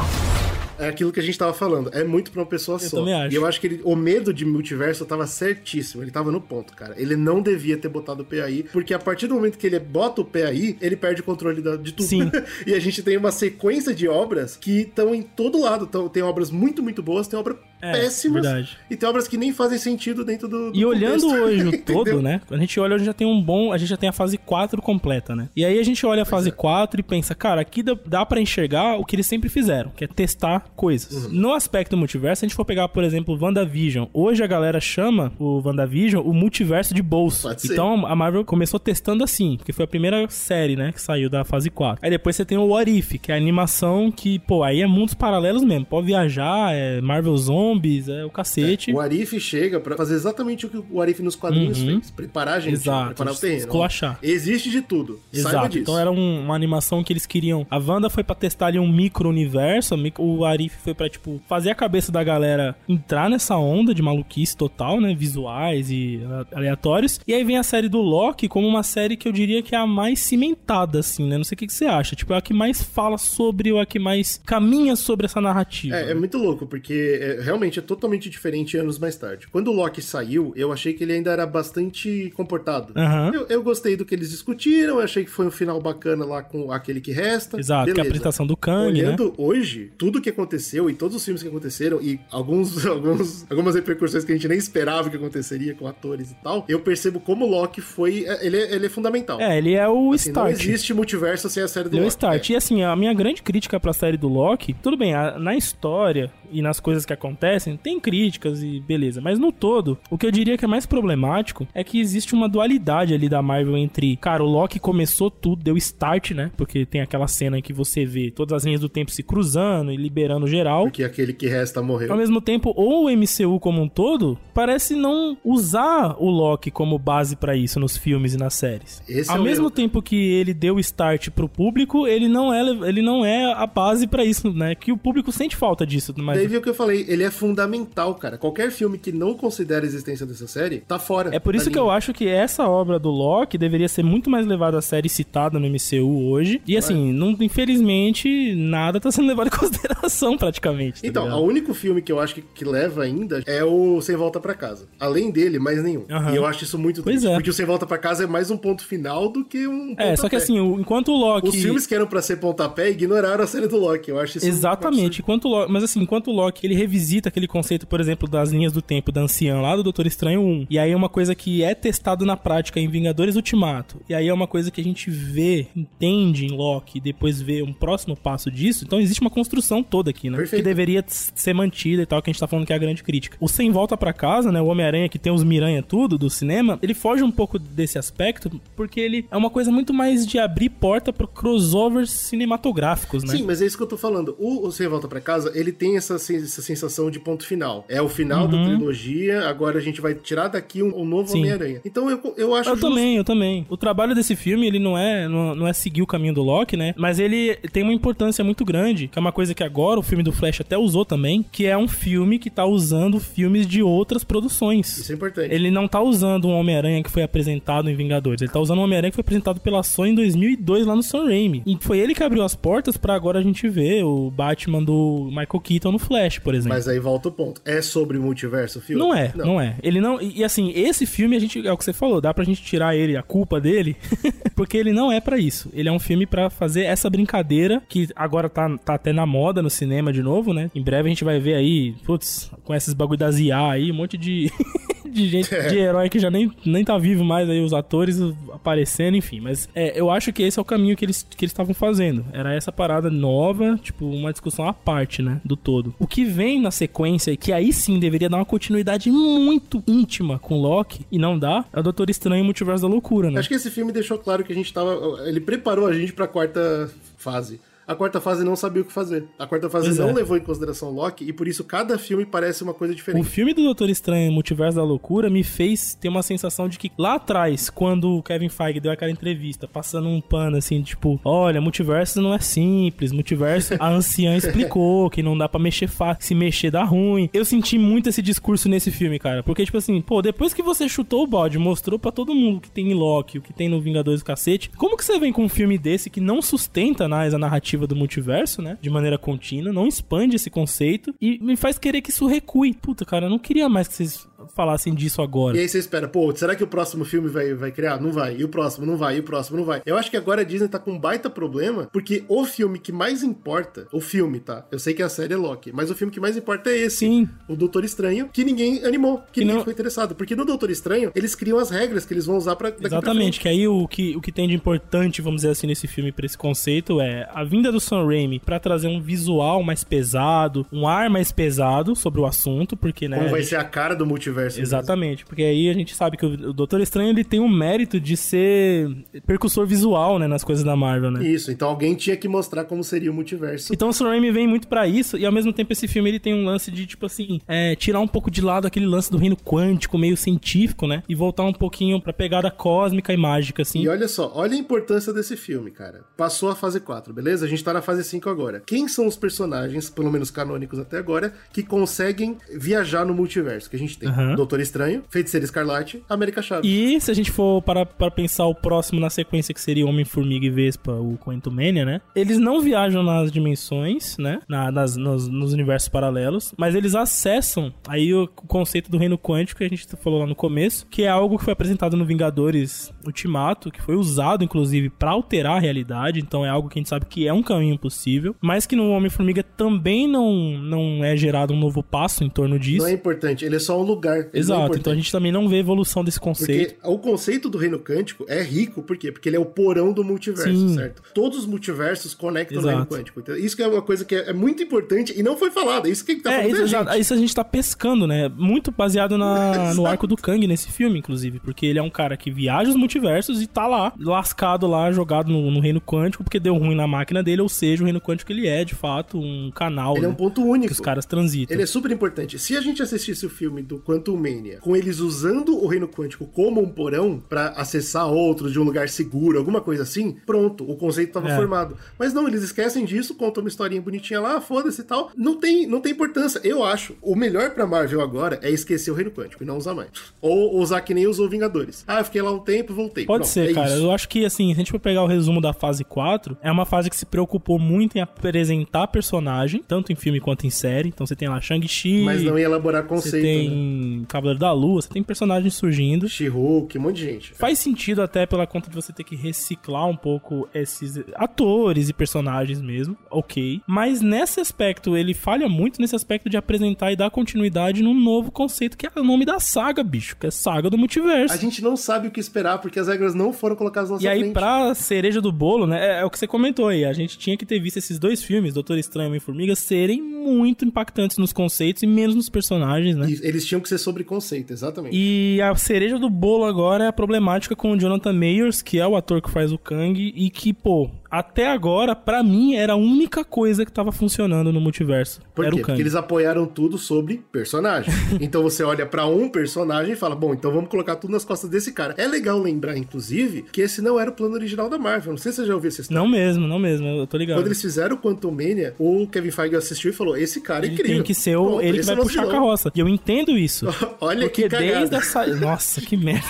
é aquilo que a gente tava falando. É muito pra uma pessoa eu só. Também acho. E eu acho que ele, o medo de multiverso tava certíssimo. Ele tava no ponto, cara. Ele não devia ter botado o pé aí, porque a partir do momento que ele bota o pé aí, ele perde o controle da, de tudo. Sim. (laughs) e a gente tem uma sequência de obras que estão em todo lado. Então, tem obras muito, muito boas, tem obras é, péssimas. Verdade. E tem obras que nem fazem sentido dentro do. do e olhando hoje o (laughs) todo, né? Quando a gente olha, hoje já tem um bom. A gente já tem a fase 4 completa, né? E aí a gente olha a fase é. 4 e pensa, cara, aqui dá, dá para enxergar o que eles sempre fizeram, que é testar coisas. Uhum. No aspecto multiverso, se a gente for pegar, por exemplo, o WandaVision, hoje a galera chama o WandaVision o multiverso de bolso. Pode então ser. a Marvel começou testando assim, porque foi a primeira série, né, que saiu da fase 4. Aí depois você tem o What If, que é a animação que, pô, aí é mundos paralelos mesmo. Pode viajar, é Marvel Zombies, é o cacete. É, o Arif chega para fazer exatamente o que o Arif nos quadrinhos uhum. fez. Preparar a gente, Exato. preparar o terreno. Esculachar. Existe de tudo. Exato. Saiba disso. Então era um, uma animação que eles queriam. A Wanda foi pra testar ali um micro-universo. O Arif foi pra, tipo, fazer a cabeça da galera entrar nessa onda de maluquice total, né? Visuais e aleatórios. E aí vem a série do Loki como uma série que eu diria que é a mais cimentada, assim, né? Não sei o que, que você acha. Tipo, é a que mais fala sobre ou a que mais caminha sobre essa narrativa. É, né? é muito louco, porque é, realmente é totalmente diferente anos mais tarde. Quando o Loki saiu, eu achei que ele ainda era bastante comportado. Uhum. Eu, eu, gostei do que eles discutiram, eu achei que foi um final bacana lá com aquele que resta. Exato, Beleza. que é a apresentação do Kang, Olhando né? hoje, tudo que aconteceu e todos os filmes que aconteceram e alguns, (laughs) alguns, algumas repercussões que a gente nem esperava que aconteceria com atores e tal, eu percebo como o Loki foi. é, Ele é, ele é fundamental. É, ele é o assim, start. Não existe multiverso sem a série do ele Loki. É o start. É. E assim, a minha grande crítica pra série do Loki, tudo bem, a, na história e nas coisas que acontecem, tem críticas e beleza. Mas no todo, o que eu diria que é mais problemático é que existe uma dualidade ali da Marvel entre, cara, o Loki começou tudo, deu start, né? Porque tem aquela cena em que você vê todas as linhas do tempo se cruzando e liberando geral. Porque aquele que resta morreu. Ao mesmo tempo, ou o MCU como um todo parece não usar o Loki como base para isso nos filmes e nas séries. Esse Ao é mesmo tempo que ele deu start pro público, ele não é, ele não é a base para isso, né? Que o público sente falta disso. Mas... Daí viu o que eu falei, ele é fundamental, cara. Qualquer filme que não considera a existência dessa série, tá fora. É por isso que eu acho que essa obra do Loki deveria ser muito mais levada a série citada no MCU hoje. E assim, não, infelizmente, nada tá sendo (laughs) levado em consideração praticamente. Tá então, ligado? o único filme que eu acho que, que, leva ainda é o Sem Volta para Casa. Além dele, mais nenhum. Uhum. E eu acho isso muito pois triste. É. Porque o Sem Volta para Casa é mais um ponto final do que um. É, só que assim, o, enquanto o Loki. Os filmes que eram pra ser pontapé ignoraram a série do Loki. Eu acho isso Exatamente. Enquanto o Loki... Mas assim, enquanto o Loki ele revisita aquele conceito, por exemplo, das linhas do tempo da anciã lá do Doutor Estranho 1. E aí é uma coisa que é testado na prática em Vingadores Ultimato. E aí é uma coisa que a gente vê, entende em Loki e depois vê um próximo passo disso. Então existe uma construção toda aqui, né? Perfeito. Que deveria ser mantida e tal, que a gente tá falando que é a grande crítica. O Sem Volta pra Casa, né? O Homem-Aranha que tem os Miranha tudo do cinema, ele foge um pouco desse aspecto porque ele é uma coisa muito mais de abrir porta pro crossovers cinematográficos, né? Sim, mas é isso que eu tô falando. O, o Sem Volta Pra Casa, ele tem essa, essa sensação de ponto final. É o final da trilogia, agora a gente vai tirar daqui um, um novo. Homem-Aranha. Então eu, eu acho Eu justo. também, eu também. O trabalho desse filme, ele não é, não, não é seguir o caminho do Loki, né? Mas ele tem uma importância muito grande, que é uma coisa que agora o filme do Flash até usou também, que é um filme que tá usando filmes de outras produções. Isso é importante. Ele não tá usando um Homem-Aranha que foi apresentado em Vingadores. Ele tá usando um Homem-Aranha que foi apresentado pela Sony em 2002 lá no Sam Raimi. E foi ele que abriu as portas pra agora a gente ver o Batman do Michael Keaton no Flash, por exemplo. Mas aí volta o ponto. É sobre o multiverso o filme? Não é, não. é. Ele não. E, assim, esse filme, a gente. É o que você falou, dá pra gente tirar ele, a culpa dele, (laughs) porque ele não é pra isso. Ele é um filme pra fazer essa brincadeira, que agora tá, tá até na moda no cinema de novo, né? Em breve a gente vai ver aí, putz, com esses bagulho das IA aí, um monte de. (laughs) De gente, de (laughs) herói que já nem, nem tá vivo mais aí, os atores aparecendo, enfim. Mas é, eu acho que esse é o caminho que eles que eles estavam fazendo. Era essa parada nova, tipo, uma discussão à parte, né? Do todo. O que vem na sequência, que aí sim deveria dar uma continuidade muito íntima com Loki, e não dá, é o Doutor Estranho e o Multiverso da Loucura, né? Acho que esse filme deixou claro que a gente tava. Ele preparou a gente pra quarta fase. A quarta fase não sabia o que fazer. A quarta fase Pois não é. levou em consideração Loki e por isso cada filme parece uma coisa O diferente. filme do Doutor Estranho Multiverso da Loucura me fez ter uma sensação de que lá atrás, quando o Kevin Feige deu aquela entrevista, passando um pano assim, tipo, olha, multiverso não é simples, multiverso, a anciã explicou que não dá pra mexer fácil, se mexer dá ruim. Eu senti muito esse discurso nesse filme, cara, porque tipo assim, pô, depois que você chutou o bode, mostrou pra todo mundo o que tem em Loki, o que tem no Vingadores do Cacete, como que você vem com um filme desse que não sustenta mais a narrativa do multiverso, né, de maneira contínua, não expande esse conceito e me faz querer que isso recue. Puta, cara, eu não queria mais que vocês falassem disso agora. E aí você espera, pô, será que o próximo filme vai, vai criar? Não vai. E o próximo não vai. E o próximo não vai. Eu acho que agora a Disney tá com um baita problema, porque o filme que mais importa, o filme, tá? Eu sei que a série é Loki, mas o filme que mais importa é esse. Sim. O Doutor Estranho, que ninguém animou, que, Que ninguém não- ficou interessado. Porque no Doutor Estranho, eles criam as regras que eles vão usar pra pra Exatamente, frente. que aí o que, o que tem de importante, vamos dizer assim, nesse filme pra esse conceito é a vinda do Sam Raimi pra trazer um visual mais pesado, um ar mais pesado sobre o assunto, porque, né... Como vai gente- ser a cara do multiverso. Mesmo. Exatamente, porque aí a gente sabe que o Doutor Estranho ele tem o mérito de ser percussor visual, né, nas coisas da Marvel, né? Isso, então alguém tinha que mostrar como seria o multiverso. Então o Sam Raimi vem muito pra isso, e ao mesmo tempo esse filme ele tem um lance de, tipo assim, é, tirar um pouco de lado aquele lance do reino quântico, meio científico, né? E voltar um pouquinho pra pegada cósmica e mágica, assim. E olha só, olha a importância desse filme, cara. Passou a fase 4, beleza? A gente tá na fase 5 agora. Quem são os personagens, pelo menos canônicos até agora, que conseguem viajar no multiverso? Que a gente tem Aham. Doutor Estranho, Feiticeira Escarlate, América Chave. E se a gente for para, para pensar o próximo na sequência, que seria Homem-Formiga e Vespa, o Quantumania, né? Eles não viajam nas dimensões, né? Na, nas, nos, nos universos paralelos, mas eles acessam aí o conceito do reino quântico que a gente falou lá no começo, que é algo que foi apresentado no Vingadores Ultimato, que foi usado, inclusive, pra alterar a realidade, então é algo que a gente sabe que é um caminho possível, mas que no Homem-Formiga também não, não é gerado um novo passo em torno disso. Não é importante, ele é só um lugar. Não é Exato, então a gente também não vê evolução desse conceito. Porque o conceito do reino quântico é rico, por quê? Porque ele é o porão do multiverso, Sim. certo? Todos os multiversos conectam no Exato. reino quântico. Então, isso que é uma coisa que é, é muito importante e não foi falada. Isso que tá É, falando isso, é a exato. gente. isso a gente tá pescando, né? Muito baseado na, (laughs) no arco do Kang nesse filme, inclusive. Porque ele é um cara que viaja os multiversos e tá lá, lascado lá, jogado no, no reino quântico, porque deu ruim na máquina dele, ou seja, o reino quântico ele é, de fato, um canal Ele é né, um ponto único. que os caras transitam. Ele é super importante. Se a gente assistisse o filme do Quantum Mania com eles usando o reino quântico como um porão pra acessar outros de um lugar seguro, alguma coisa assim, pronto, o conceito tava É. formado. Mas não, eles esquecem disso, contam uma historinha bonitinha lá, foda-se e tal. Não tem, não tem importância. Eu acho, o melhor pra Marvel agora é esquecer o reino quântico e não usar mais. Ou usar que nem usou Vingadores. Ah, eu fiquei lá um tempo, voltei. Pode Pronto, ser, é cara. isso. Eu acho que, assim, se a gente for pegar o resumo da fase 4, é uma fase que se preocupou muito em apresentar personagem, tanto em filme quanto em série. Então você tem lá Shang-Chi. Mas não ia elaborar Você conceito, né? Tem Cavaleiro da Lua, você tem personagens surgindo. She-Hulk, um monte de gente. Faz sentido até pela conta de você ter que reciclar um pouco esses atores e personagens mesmo, ok. Mas nesse aspecto, ele falha muito nesse aspecto de apresentar e dar continuidade num novo conceito que é o nome da saga, bicho, que é Saga do Multiverso. A gente não sabe o que esperar porque as regras não foram colocadas na nossa E aí, frente. pra cereja do bolo, né? É, é o que você comentou aí. A gente tinha que ter visto esses dois filmes, Doutor Estranho e Homem-Formiga, serem muito impactantes nos conceitos e menos nos personagens, né? E eles tinham que ser sobre conceito, exatamente. E a cereja do bolo agora é a problemática com o Jonathan Mayers, que é o ator que faz o Kang, e que, pô, até agora, pra mim, era a única coisa que tava funcionando no multiverso. Por era quê? Porque eles apoiaram tudo sobre personagem. (laughs) então você olha pra um personagem e fala, bom, então vamos colocar tudo nas costas desse cara. É legal lembrar, inclusive, que esse não era o plano original da Marvel. Não sei se você já ouviu essa história. Não mesmo, não mesmo, eu tô ligado. Quando eles fizeram o Quantum Mania, o Kevin Feige assistiu e falou, esse cara é Ele incrível. tem que ser o, Pronto, ele que vai é puxar a carroça. E eu entendo isso. (laughs) Olha Porque que cagada. desde a sa... (laughs) Nossa, que merda.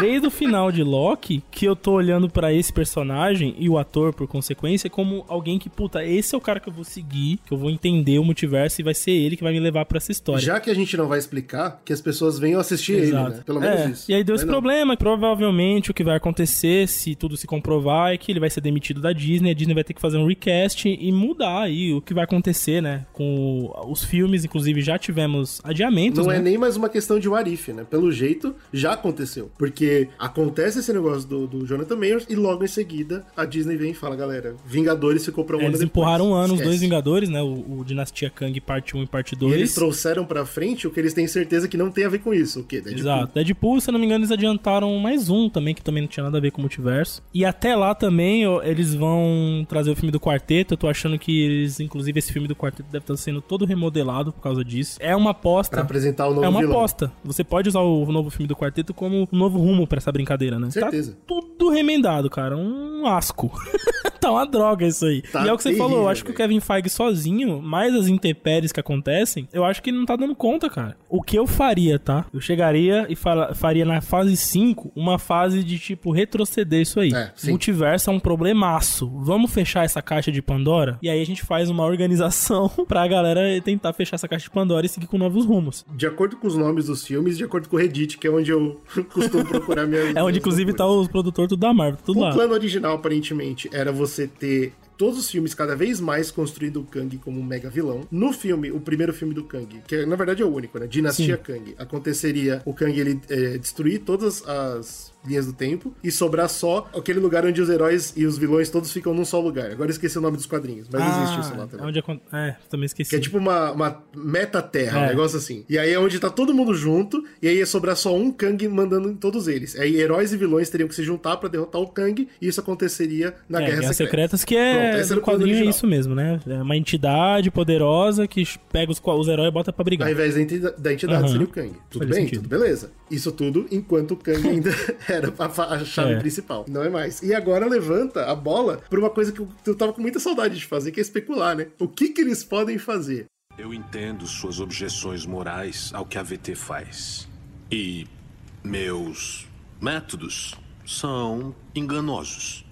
Desde o final de Loki, que eu tô olhando pra esse personagem e o ator, por consequência, como alguém que, puta, esse é o cara que eu vou seguir, que eu vou entender o multiverso e vai ser ele que vai me levar pra essa história. Já que a gente não vai explicar, que as pessoas venham assistir ele, né? Pelo menos É, isso. E aí deu esse problema, provavelmente o que vai acontecer, se tudo se comprovar, é que ele vai ser demitido da Disney, a Disney vai ter que fazer um recast e mudar aí o que vai acontecer, né? Com os filmes, inclusive, já tivemos adiamentos, Não né? é nem mais uma questão de Warif, né? Pelo jeito, já aconteceu. Porque acontece esse negócio do, do Jonathan Mayers e logo em seguida a Disney vem e fala, galera, Vingadores ficou pra um É, ano Eles depois. empurraram um ano os Esquece. dois Vingadores, né? O, o Dinastia Kang parte 1 e parte E 2. eles trouxeram pra frente o que eles têm certeza que não tem a ver com isso. O quê? Deadpool. Exato. Deadpool, se eu não me engano, eles adiantaram mais um também, que também não tinha nada a ver com o multiverso. E até lá também, eles vão trazer o filme do quarteto. Eu tô achando que eles, inclusive, esse filme do quarteto deve estar sendo todo remodelado por causa disso. É uma aposta. Pra apresentar o novo é uma vilão. aposta. Você pode usar o novo filme do quarteto como um novo rumo pra essa brincadeira, né? Certeza. Tá tudo remendado, cara. Um asco. (laughs) (laughs) tá uma droga isso aí. Tá e é o que você terrível, falou, eu acho que o. Kevin Feige sozinho, mais as intempéries que acontecem, eu acho que ele não tá dando conta, cara. O que eu faria, tá? Eu chegaria e fala- faria na fase 5 uma fase de tipo retroceder isso aí. É, sim. Multiverso é um problemaço. Vamos fechar essa caixa de Pandora? E aí a gente faz uma organização (laughs) pra galera tentar fechar essa caixa de Pandora e seguir com novos rumos. De acordo com os nomes dos filmes, de acordo com o Reddit, que é onde eu (laughs) costumo procurar minhas. É onde inclusive tá os produtores tudo da Marvel, tudo O lá. plano original, aparentemente, era você ter todos os filmes cada vez mais construindo o Kang como um mega vilão. No filme, o primeiro filme do Kang, que na verdade é o único, né? Dinastia Sim. Kang. Aconteceria o Kang ele é, destruir todas as linhas do tempo e sobrar só aquele lugar onde os heróis e os vilões todos ficam num só lugar. Agora eu esqueci o nome dos quadrinhos, mas existe isso lá É também. onde acon- É, também esqueci. Que é tipo uma, uma meta-terra, um É. negócio assim. E aí é onde tá todo mundo junto, e aí ia sobrar só um Kang mandando em todos eles. Aí heróis e vilões teriam que se juntar pra derrotar o Kang, e isso aconteceria na É, Guerra, Secreta. Secretas, que é Pronto, quadrinho é isso mesmo, né? É uma entidade poderosa que pega os, os heróis e bota pra brigar. Ao invés da entidade, da entidade Aham. seria o Kang. Tudo Faria bem? sentido. Tudo beleza. Isso tudo enquanto o Kang ainda (laughs) era a, a chave É. principal. Não é mais. E agora levanta a bola pra uma coisa que eu, eu tava com muita saudade de fazer, que é especular, né? O que que eles podem fazer? Eu entendo suas objeções morais ao que a VT faz. E meus métodos são enganosos.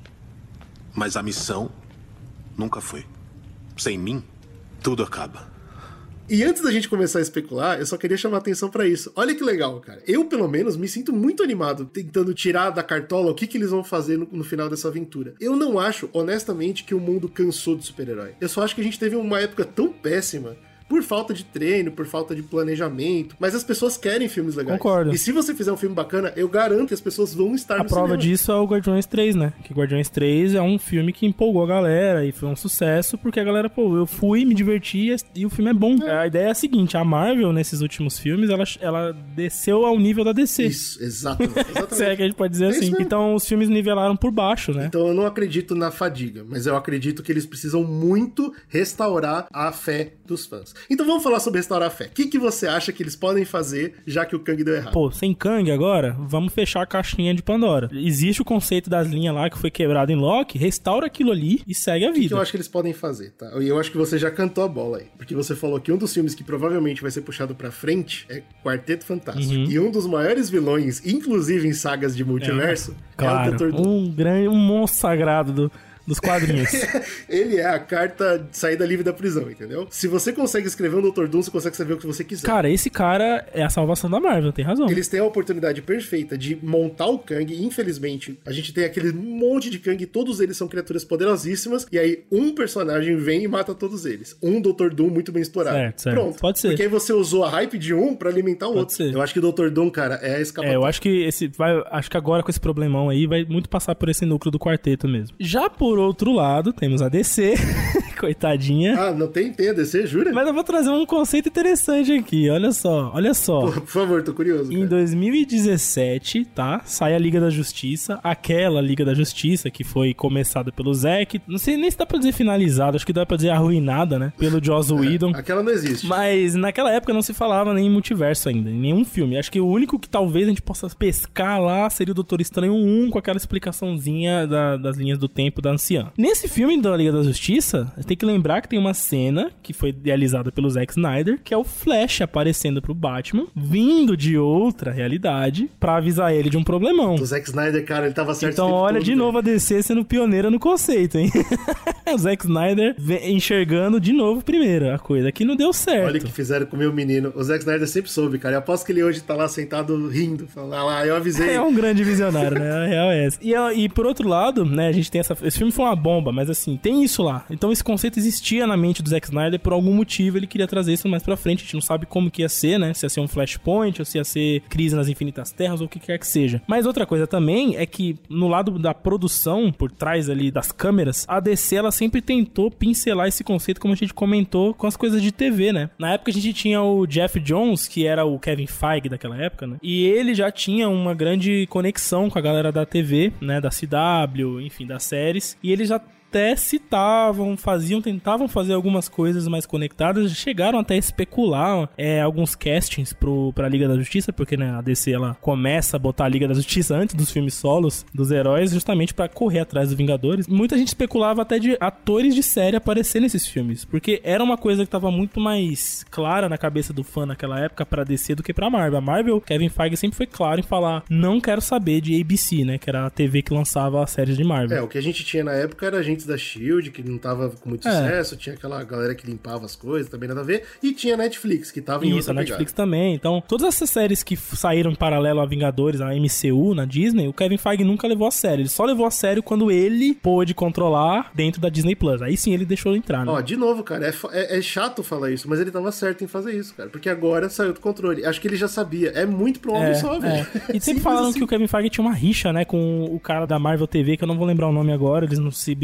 Mas a missão nunca foi. Sem mim, tudo acaba. E antes da gente começar a especular, eu só queria chamar atenção pra isso. Olha que legal, cara. Eu, pelo menos, me sinto muito animado tentando tirar da cartola o que, que eles vão fazer no, no final dessa aventura. Eu não acho, honestamente, que o mundo cansou de super-herói. Eu só acho que a gente teve uma época tão péssima. Por falta de treino, por falta de planejamento. Mas as pessoas querem filmes legais. Concordo. E se você fizer um filme bacana, eu garanto que as pessoas vão estar A prova cinema. disso é o Guardiões 3, né? Que Guardiões 3 é um filme que empolgou a galera e foi um sucesso porque a galera, pô, eu fui, me diverti e- o filme é bom. A ideia é a seguinte, a Marvel, nesses últimos filmes, ela, ela desceu ao nível da DC. Isso, (laughs) exatamente. exatamente. É que a gente pode dizer É assim. Então os filmes nivelaram por baixo, né? Então eu não acredito na fadiga, mas eu acredito que eles precisam muito restaurar a fé dos fãs. Então vamos falar sobre restaurar a fé. O que, que você acha que eles podem fazer já que o Kang deu errado? Pô, sem Kang agora, vamos fechar a caixinha de Pandora. Existe o conceito das linhas lá que foi quebrado em Loki, restaura aquilo ali e segue a O que, que vida. eu acho que eles podem fazer, tá? E eu acho que você já cantou a bola aí. Porque você falou que um dos filmes que provavelmente vai ser puxado pra frente é Quarteto Fantástico. Uhum. E um dos maiores vilões, inclusive em sagas de multiverso, é, o Claro, Doutor Doom. um grande, um monstro sagrado do, dos quadrinhos. (laughs) Ele é a carta de saída livre da prisão, entendeu? Se você consegue escrever um Dr. Doom, você consegue escrever o que você quiser. Cara, esse cara é a salvação da Marvel, tem razão. Eles têm a oportunidade perfeita de montar o Kang. e, Infelizmente, a gente tem aquele monte de Kang, todos eles são criaturas poderosíssimas. E aí, um personagem vem e mata todos eles. Um Dr. Doom muito bem explorado. Certo, certo. Pronto. Pode ser. Porque aí você usou a hype de um pra alimentar o Pode outro. ser. Eu acho que o Dr. Doom, cara, é a É, escapatória. eu acho que esse vai, acho que agora com esse problemão aí vai muito passar por esse núcleo do quarteto mesmo. Já por outro lado, temos a DC, (laughs) coitadinha. Ah, não tem, tem a DC, jura? Mas eu vou trazer um conceito interessante aqui. Olha só, olha só. Por favor, tô curioso. Em cara. 2017, tá? Sai a Liga da Justiça, aquela Liga da Justiça que foi começada pelo Zack. Não sei nem se dá pra dizer finalizada, acho que dá pra dizer arruinada, né? Pelo Joss Whedon. Aquela não existe. Mas naquela época não se falava nem em multiverso ainda, em nenhum filme. Acho que o único que talvez a gente possa pescar lá seria o Doutor Estranho 1 com aquela explicaçãozinha da- das linhas do tempo da anciã. Nesse filme da Liga da Justiça, tem que lembrar que tem uma cena que foi idealizada pelo Zack Snyder, que é o Flash aparecendo pro Batman, vindo de outra realidade, pra avisar ele de um problemão. O Zack Snyder, cara, ele tava certo. Então olha todo, de velho. novo a DC sendo pioneira no conceito, hein? (laughs) o Zack Snyder enxergando de novo primeiro a coisa. Aqui não deu certo. Olha o que fizeram com o meu menino. O Zack Snyder sempre soube, cara. Eu aposto que ele hoje tá lá sentado rindo. Falando, ah lá, eu avisei. (laughs) É um grande visionário, né? A real é essa. E, e por outro lado, né, a gente tem essa. Esse filme foi uma bomba, mas assim, tem isso lá. Então esse conceito existia na mente do Zack Snyder, por algum motivo ele queria trazer isso mais pra frente. A gente não sabe como que ia ser, né? Se ia ser um Flashpoint, ou se ia ser Crise nas Infinitas Terras, ou o que quer que seja. Mas outra coisa também é que no lado da produção, por trás ali das câmeras, a DC ela sempre tentou pincelar esse conceito, como a gente comentou, com as coisas de TV, né? Na época a gente tinha o Jeff Jones, que era o Kevin Feige daquela época, né? E ele já tinha uma grande conexão com a galera da TV, né? Da CW, enfim, das séries. E ele já até citavam, faziam, tentavam fazer algumas coisas mais conectadas, chegaram até a especular é, alguns castings pro, pra Liga da Justiça, porque né, a DC ela começa a botar a Liga da Justiça antes dos filmes solos dos heróis, justamente pra correr atrás dos Vingadores. Muita gente especulava até de atores de série aparecer nesses filmes, porque era uma coisa que tava muito mais clara na cabeça do fã naquela época pra DC do que pra Marvel. A Marvel, Kevin Feige sempre foi claro em falar: não quero saber de ABC, né? Que era a TV que lançava as séries de Marvel. É, o que a gente tinha na época era agentes da Shield, que não tava com muito É. sucesso, tinha aquela galera que limpava as coisas, também nada a ver, e tinha a Netflix, que tava em Isso, a outra Netflix também. Então, todas essas séries que saíram em paralelo a Vingadores, a MCU, na Disney, o Kevin Feige nunca levou a sério. Ele só levou a sério quando ele pôde controlar dentro da Disney Plus. Aí sim ele deixou entrar, né? Ó, de novo, cara, é, é- é chato falar isso, mas ele tava certo em fazer isso, cara. Porque agora saiu do controle. Acho que ele já sabia. É muito pro homem É, só, é. velho. E sempre (laughs) falaram assim. que o Kevin Feige tinha uma rixa, né, com o cara da Marvel TV, que eu não vou lembrar o nome agora, eles não se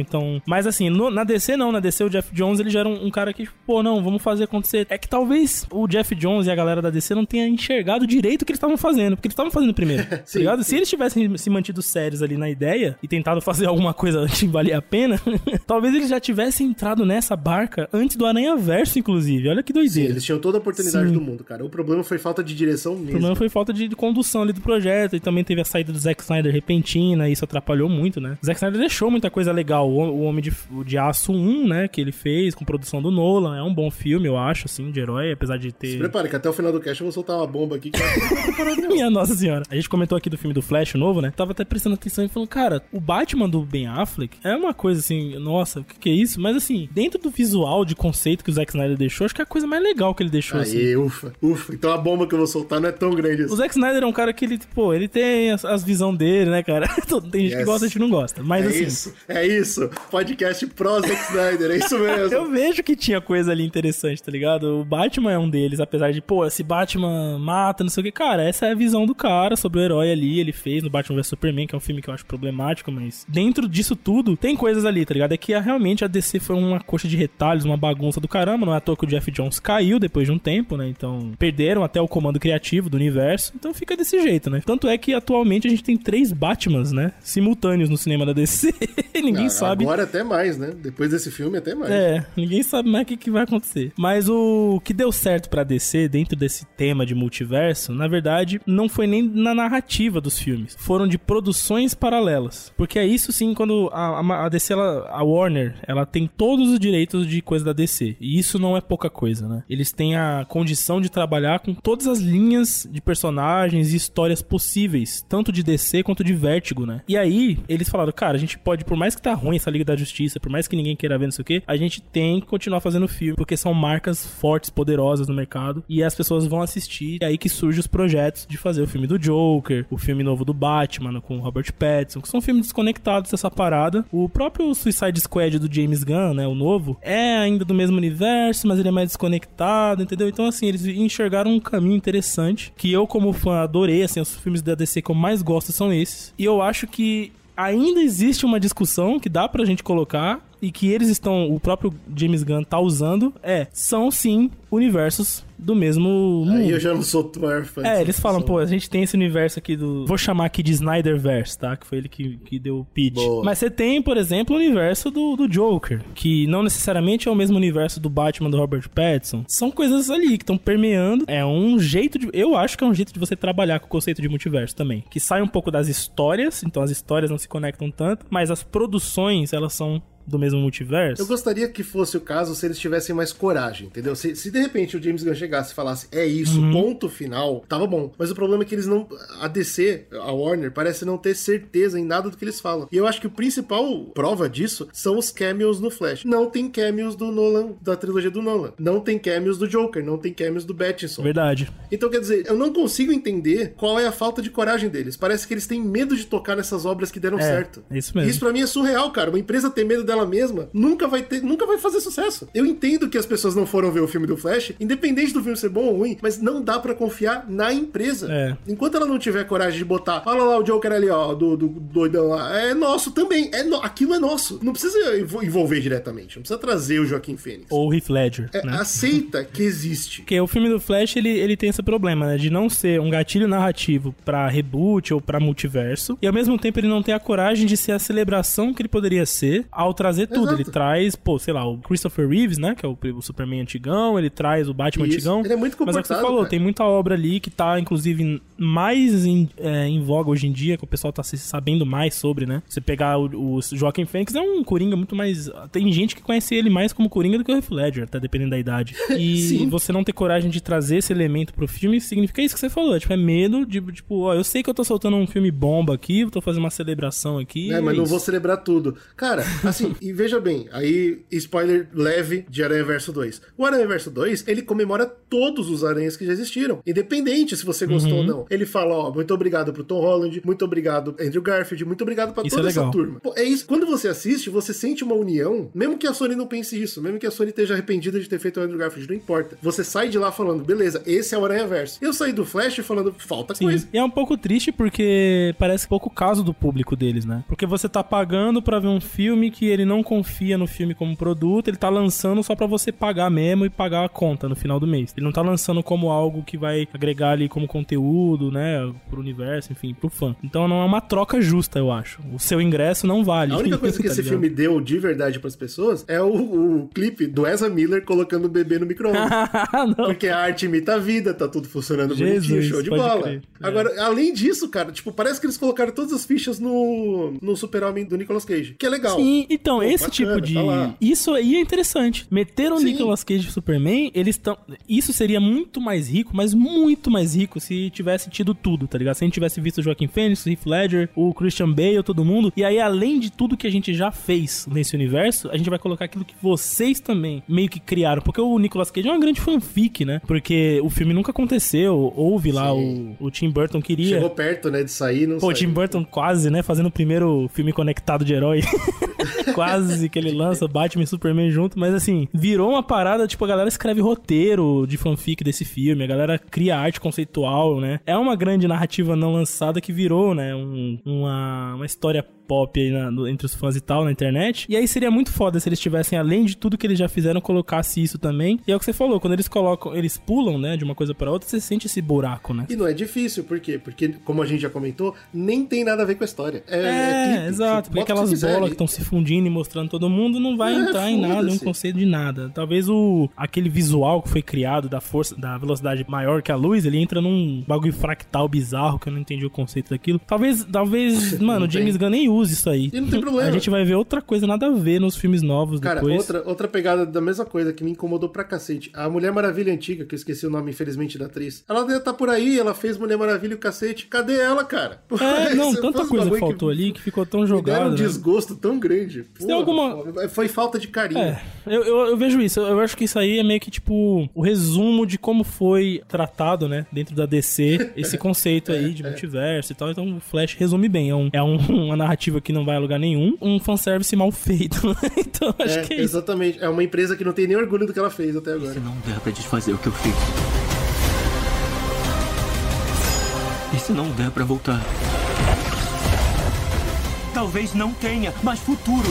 então... Mas assim, no- na DC não, na DC o Jeff Jones, ele já era um, um cara que, tipo, pô, não, vamos fazer acontecer. É que talvez o Jeff Jones e a galera da DC não tenha enxergado direito o que eles estavam fazendo, porque eles estavam fazendo primeiro, (laughs) tá Sim, ligado? sim. Se eles tivessem se mantido sérios ali na ideia e tentado fazer alguma coisa que valia a pena, (laughs) talvez eles já tivessem entrado nessa barca antes do Aranha Verso, inclusive. Olha que Sim, doideira. eles tinham toda a oportunidade Sim. do mundo, cara. O problema foi falta de direção mesmo. O problema foi falta de, de condução ali do projeto e também teve a saída do Zack Snyder repentina e isso atrapalhou muito, né? O Zack Snyder deixou muita coisa legal. O, o Homem de, o de Aço 1, né, que ele fez com produção do Nolan, é um bom filme, eu acho, assim, de herói, apesar de Se ter... prepare, que até o final do cast eu vou soltar uma bomba aqui que. (laughs) Minha nossa senhora. A gente comentou aqui do filme do Flash novo, né? Tava até prestando atenção e falando, cara, o Batman do Ben Affleck é uma coisa assim, nossa, o que, que é isso? Mas assim, dentro do visual de conceito que o Zack Snyder deixou, acho que é a coisa mais legal que ele deixou, assim. Aê, ufa, ufa. Então a bomba que eu vou soltar não é tão grande O assim. Zack Snyder é um cara que ele, pô, ele tem as, as visões dele, né, cara? (laughs) Tem gente que Yes. gosta, gente que não gosta. Mas É assim, isso, é isso. Podcast pro Zack Snyder, é isso mesmo. (laughs) eu vejo que tinha coisa ali interessante, tá ligado? O Batman é um deles, apesar de, pô, esse Batman mata, não sei o que. Cara, essa é a visão do cara sobre o herói ali. Ele fez no Batman vs Superman, que é um filme que eu acho problemático, mas dentro disso tudo, tem coisas ali, tá ligado? É que realmente a DC foi uma coxa de retalhos, uma bagunça do caramba. Não é à toa que o Jeff Jones caiu depois de um tempo, né? Então, perderam até o comando criativo do universo. Então fica desse jeito, né? Tanto é que atualmente a gente tem três Batmans, né? Simultâneos no cinema da DC. (laughs) Ninguém Ah, sabe Agora até mais, né? Depois desse filme, até mais. é, ninguém sabe mais o que, que vai acontecer. Mas o que deu certo pra DC dentro desse tema de multiverso, na verdade, não foi nem na narrativa dos filmes. Foram de produções paralelas. Porque é isso sim, quando a, a- a DC, ela- a Warner, ela tem todos os direitos de coisa da DC. E isso não é pouca coisa, né? Eles têm a condição de trabalhar com todas as linhas de personagens e histórias possíveis, tanto de DC quanto de Vertigo, né? E aí, eles falaram, cara, a gente pode, por mais que tá ruim essa Liga da Justiça, por mais que ninguém queira ver, não sei o quê, a gente tem que continuar fazendo filme, porque são marcas fortes, poderosas no mercado, e as pessoas vão assistir, é aí que surgem os projetos de fazer o filme do Joker, o filme novo do Batman, com Robert Pattinson, que são filmes desconectados dessa parada. O próprio Suicide Squad do James Gunn, né, o novo, é ainda do mesmo universo, mas ele é mais desconectado, entendeu? Então, assim, eles enxergaram um caminho interessante, que eu, como fã, adorei, assim, os filmes da DC que eu mais gosto são esses. E eu acho que ainda existe uma discussão que dá pra gente colocar e que eles estão, o próprio James Gunn tá usando, é, são sim universos do mesmo mundo. Aí eu já não sou o maior fã. É, eles falam, pô, a gente tem esse universo aqui do. Vou chamar aqui de Snyderverse, tá? Que foi ele que, que deu o pitch. Boa. Mas você tem, por exemplo, o universo do, do Joker, que não necessariamente é o mesmo universo do Batman do Robert Pattinson. São coisas ali que estão permeando. É um jeito de. Eu acho que é um jeito de você trabalhar com o conceito de multiverso também. Que sai um pouco das histórias, então as histórias não se conectam tanto, mas as produções, elas são do mesmo multiverso. Eu gostaria que fosse o caso se eles tivessem mais coragem, entendeu? Se, se de repente o James Gunn chegasse e falasse, é isso, Uhum. ponto final, tava bom. Mas o problema é que eles não. A DC, a Warner, parece não ter certeza em nada do que eles falam. E eu acho que o principal prova disso são os cameos no Flash. Não tem cameos do Nolan, da trilogia do Nolan. Não tem cameos do Joker, não tem cameos do Battinson. Verdade. Então, quer dizer, eu não consigo entender qual é a falta de coragem deles. Parece que eles têm medo de tocar nessas obras que deram É, certo. é isso mesmo. Isso pra mim é surreal, cara. Uma empresa ter medo dela mesma nunca vai ter, nunca vai fazer sucesso. Eu entendo que as pessoas não foram ver o filme do Flash, independente do filme ser bom ou ruim, mas não dá pra confiar na empresa. É. Enquanto ela não tiver coragem de botar, olha lá o Joker ali, ó, do, do doidão lá, é nosso também. É no- aquilo é nosso. Não precisa envol- envolver diretamente, não precisa trazer o Joaquim Fênix. Ou o Heath Ledger, É, né? Aceita que existe. Porque o filme do Flash, ele, ele tem esse problema, né? De não ser um gatilho narrativo pra reboot ou pra multiverso. E ao mesmo tempo ele não tem a coragem de ser a celebração que ele poderia ser ao trazer tudo. Exato. Ele traz, pô, sei lá, o Christopher Reeves, né? Que é o, o Superman antigão. Ele traz o Batman Isso. antigão. Ele é muito Mas é o que você falou, cara. tem muita obra ali que tá, inclusive, mais em, é, em voga hoje em dia, que o pessoal tá se sabendo mais sobre, né? Você pegar o, o Joaquim Fênix é um Coringa muito mais... Tem gente que conhece ele mais como Coringa do que o Heath Ledger, tá? Dependendo da idade. E (laughs) você não ter coragem de trazer esse elemento pro filme significa isso que você falou. Tipo, é medo de, tipo, ó, eu sei que eu tô soltando um filme bomba aqui, eu tô fazendo uma celebração aqui. É, mas não isso. vou celebrar tudo. Cara, assim, e veja bem, aí, spoiler leve de Aranha Verso 2. O Aranha Verso 2, ele comemora todos os aranhas que já existiram, independente se você gostou Uhum. ou não. Ele fala, ó, muito obrigado pro Tom Holland, muito obrigado Andrew Garfield, muito obrigado pra Isso toda é essa turma. Pô, é isso. Quando você assiste, você sente uma união, mesmo que a Sony não pense isso, mesmo que a Sony esteja arrependida de ter feito o Andrew Garfield, não importa. Você sai de lá falando, beleza, esse é o Aranha Verso. Eu saí do Flash falando, falta Sim. coisa. E é um pouco triste porque parece pouco caso do público deles, né? Porque você tá pagando pra ver um filme que ele não confia no filme como produto, ele tá lançando só pra você pagar mesmo e pagar a conta no final do mês. Ele não tá lançando como algo que vai agregar ali como conteúdo, né, pro universo, enfim, pro fã. Então não é uma troca justa, eu acho. O seu ingresso não vale. A única (laughs) coisa que Tá esse ligado? filme deu de verdade pras pessoas é o, o clipe do Ezra Miller colocando o bebê no micro-ondas. (laughs) Ah. Porque a arte imita a vida, tá tudo funcionando Jesus, bonitinho, show de bola. crer. É. Agora, além disso, cara, tipo, parece que eles colocaram todas as fichas no, no Super-Homem do Nicolas Cage, que é legal. Sim, então, Pô, esse bacana, tipo de. tá isso aí é interessante. Meter o. Nicolas Cage de Superman, eles estão. Isso seria muito mais rico, mas muito mais rico se tivesse tido tudo, tá ligado? Se a gente tivesse visto o Joaquim Phoenix, o Heath Ledger, o Christian Bale, todo mundo. E aí, além de tudo que a gente já fez nesse universo, a gente vai colocar aquilo que vocês também meio que criaram. Porque o Nicolas Cage é uma grande fanfic, né? Porque o filme nunca aconteceu. Houve lá o, o Tim Burton queria. Chegou perto, né, de sair, não Pô, o saiu. Tim Burton quase, né? Fazendo o primeiro filme conectado de herói. (laughs) quase que ele lança Batman e Superman junto. Mas assim, virou uma parada, tipo, a galera escreve roteiro de fanfic desse filme, a galera cria arte conceitual, né? É uma grande narrativa não lançada que virou, né? um- uma, uma história pop aí na- no- entre os fãs e tal na internet. E aí seria muito foda se eles tivessem, além de tudo que eles já fizeram, colocasse isso também. E é o que você falou, quando eles colocam, eles pulam, né, de uma coisa pra outra, você sente esse buraco, né? E não é difícil, por quê? Porque, como a gente já comentou, nem tem nada a ver com a história. É, É, clipe. exato. Porque aquelas quiser bolas que estão se fundindo e mostrando todo mundo não vai É, entrar em nada, um conceito de nada. Talvez o aquele visual que foi criado da força, da velocidade maior que a luz, ele entra num bagulho fractal bizarro que eu não entendi o conceito daquilo. Talvez, talvez, (laughs) mano, o. James Gunn nem isso aí. E não tem problema. A gente vai ver outra coisa nada a ver nos filmes novos Cara, depois. outra, outra pegada da mesma coisa que me incomodou pra cacete. A Mulher Maravilha antiga, que eu esqueci o nome, infelizmente, da atriz. Ela deve estar por aí, ela fez Mulher Maravilha e o cacete. Cadê ela, cara? É, não, Isso tanta coisa faltou ali que ficou tão deram jogado. um né? desgosto tão grande. tem alguma- Foi falta de carinho. É, eu, eu, eu vejo isso. Eu acho que isso aí é meio que, tipo, o resumo de como foi tratado, né, dentro da DC, esse (laughs) conceito aí de multiverso e tal. Então o Flash resume bem. É, um, é um- (laughs) uma narrativa que não vai a lugar nenhum, um fanservice mal feito. (laughs) então acho É, que é isso. exatamente. É uma empresa que não tem nem orgulho do que ela fez até agora. Se não der pra desfazer o que eu fiz. E se não der pra voltar? Talvez não tenha mais futuro.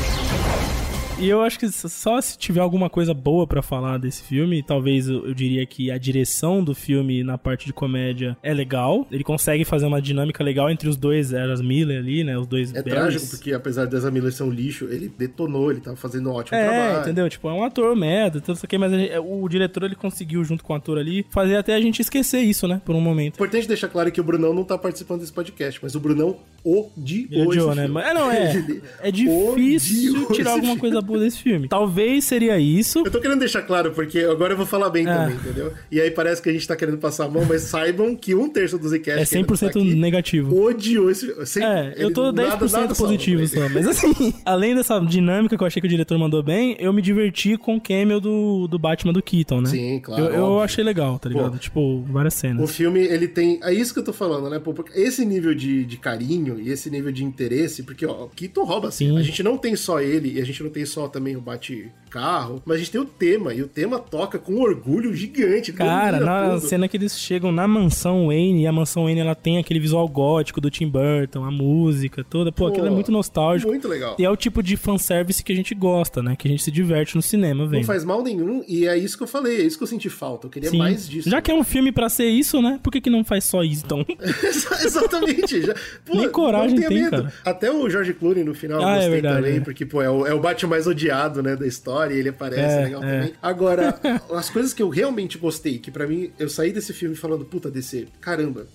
E eu acho que só se tiver alguma coisa boa pra falar desse filme, talvez eu, eu diria que a direção do filme na parte de comédia é legal. Ele consegue fazer uma dinâmica legal entre os dois Eras Miller ali, né? Os dois É Barrys. trágico, porque apesar das Miller ser um lixo, ele detonou, ele tava fazendo um ótimo É, trabalho. entendeu? Tipo, é um ator merda, tudo isso aqui, mas gente- o diretor ele conseguiu, junto com o ator ali, fazer até a gente esquecer isso, né? Por um momento. Importante deixar claro que o Brunão não tá participando desse podcast, mas o Brunão odiou odiou, né? filme. É, não, é. (laughs) É difícil odiou tirar alguma filme. coisa boa desse filme. Talvez seria isso. Eu tô querendo deixar claro, porque agora eu vou falar bem É. também, entendeu? E aí parece que a gente tá querendo passar a mão, mas saibam que um terço dos Zcast É 100% negativo. odiou esse sem- É, eu ele- tô 10% nada- nada positivo só. Mas assim, (laughs) além dessa dinâmica que eu achei que o diretor mandou bem, eu me diverti com o cameo do, do Batman do Keaton, né? Sim, claro, Eu, eu achei legal, tá ligado? Pô. tipo, várias cenas. O filme, ele tem. É isso que eu tô falando, né? Pô, esse nível de, de carinho e esse nível de interesse, porque, ó, o Keaton rouba assim. Sim. A gente não tem só ele, e a gente não tem só também o bate-carro, mas a gente tem o tema, e o tema toca com um orgulho gigante. Cara, na tudo. cena que eles chegam na mansão Wayne, e a mansão Wayne ela tem aquele visual gótico do Tim Burton, a música toda. Pô, aquilo é Pô, muito nostálgico. Muito legal. E é o tipo de fanservice que a gente gosta, né? Que a gente se diverte no cinema, Não vendo. faz mal nenhum, e é isso que eu falei, é isso que eu senti falta. Eu queria Sim. mais disso. Já que é um filme pra ser isso, né? Por que, que não faz só isso, então? (laughs) Exatamente. Já, (laughs) pô, Nem coragem tem, medo. cara. Até o George Clooney no final Ah, é gostei verdade, também, é. porque, pô, é o, é o Batman mais odiado, né, da história, e ele aparece É, legal é. também. Agora, (laughs) as coisas que eu realmente gostei, que pra mim, eu saí desse filme falando, puta, DC, caramba,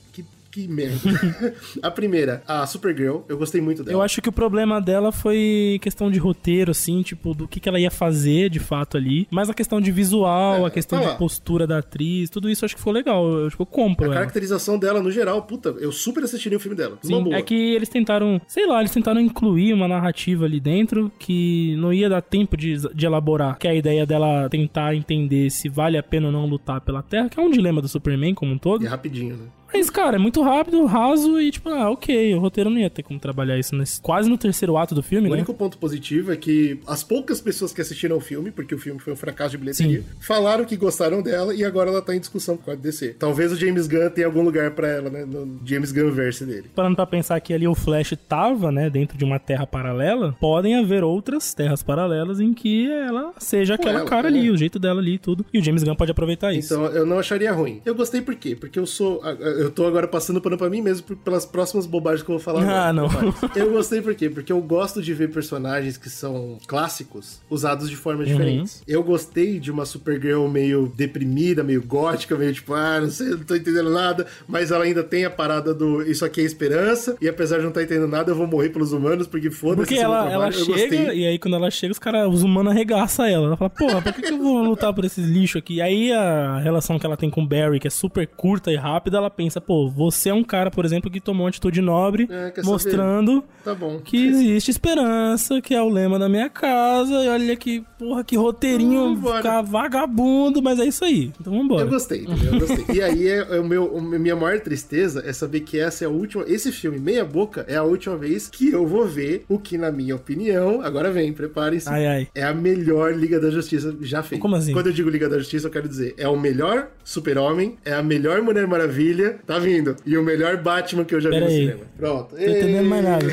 que, merda. (laughs) a primeira, a Supergirl, eu gostei muito dela. Eu acho que o problema dela foi questão de roteiro, assim, tipo, do que, que ela ia fazer de fato ali. Mas a questão de visual, É, a questão tá de postura da atriz, tudo isso acho que ficou legal. Eu, tipo, eu compro A ela. caracterização dela, no geral, puta, eu super assistiria o filme dela. Sim, é que eles tentaram, sei lá, eles tentaram incluir uma narrativa ali dentro que não ia dar tempo de, de elaborar. Que é a ideia dela tentar entender se vale a pena ou não lutar pela Terra, que é um dilema do Superman como um todo. E é rapidinho, né? Mas, cara, é muito rápido, raso e, tipo, ah, ok, o roteiro não ia ter como trabalhar isso nesse, quase no terceiro ato do filme, O né? único ponto positivo é que as poucas pessoas que assistiram ao filme, porque o filme foi um fracasso de bilheteria, falaram que gostaram dela e agora ela tá em discussão com a DC. Talvez o James Gunn tenha algum lugar pra ela, né? No James Gunn verse dele. Parando pra pensar que ali o Flash tava, né, dentro de uma terra paralela, podem haver outras terras paralelas em que ela seja aquela ela, cara ali, o jeito dela ali e tudo. E o James Gunn pode aproveitar isso. Então eu não acharia ruim. Eu gostei por quê? Porque eu sou. Eu tô agora passando pano pra mim mesmo pelas próximas bobagens que eu vou falar. Ah, agora. não. Eu gostei por quê? Porque eu gosto de ver personagens que são clássicos usados de formas Uhum. diferentes. Eu gostei de uma Supergirl meio deprimida, meio gótica, meio tipo, ah, não sei, não tô entendendo nada, mas ela ainda tem a parada do isso aqui é esperança, e apesar de não estar entendendo nada, eu vou morrer pelos humanos, porque foda-se. Porque é ela, ela. Eu chega, gostei. e aí quando ela chega, os caras, os humanos arregaçam ela. Ela fala, porra, por que, que eu vou lutar por esses lixos aqui? E aí a relação que ela tem com o Barry, que é super curta e rápida, ela pensa, pô, você é um cara, por exemplo, que tomou uma atitude nobre, É, mostrando Tá que existe esperança, que é o lema da minha casa, e olha que, porra, que roteirinho, ficar vagabundo, mas é isso aí. Então vambora. Eu gostei? Eu gostei. E aí, é, é o meu, minha maior tristeza é saber que essa é a última. Esse filme, Meia Boca, é a última vez que eu vou ver o que, na minha opinião, agora vem, preparem-se. É a melhor Liga da Justiça já feita. Como assim? Quando eu digo Liga da Justiça, eu quero dizer, é o melhor Super-Homem, é a melhor Mulher Maravilha, tá vindo, e o melhor Batman que eu já Pera vi no aí. cinema. Pronto. Tô entendendo mais nada.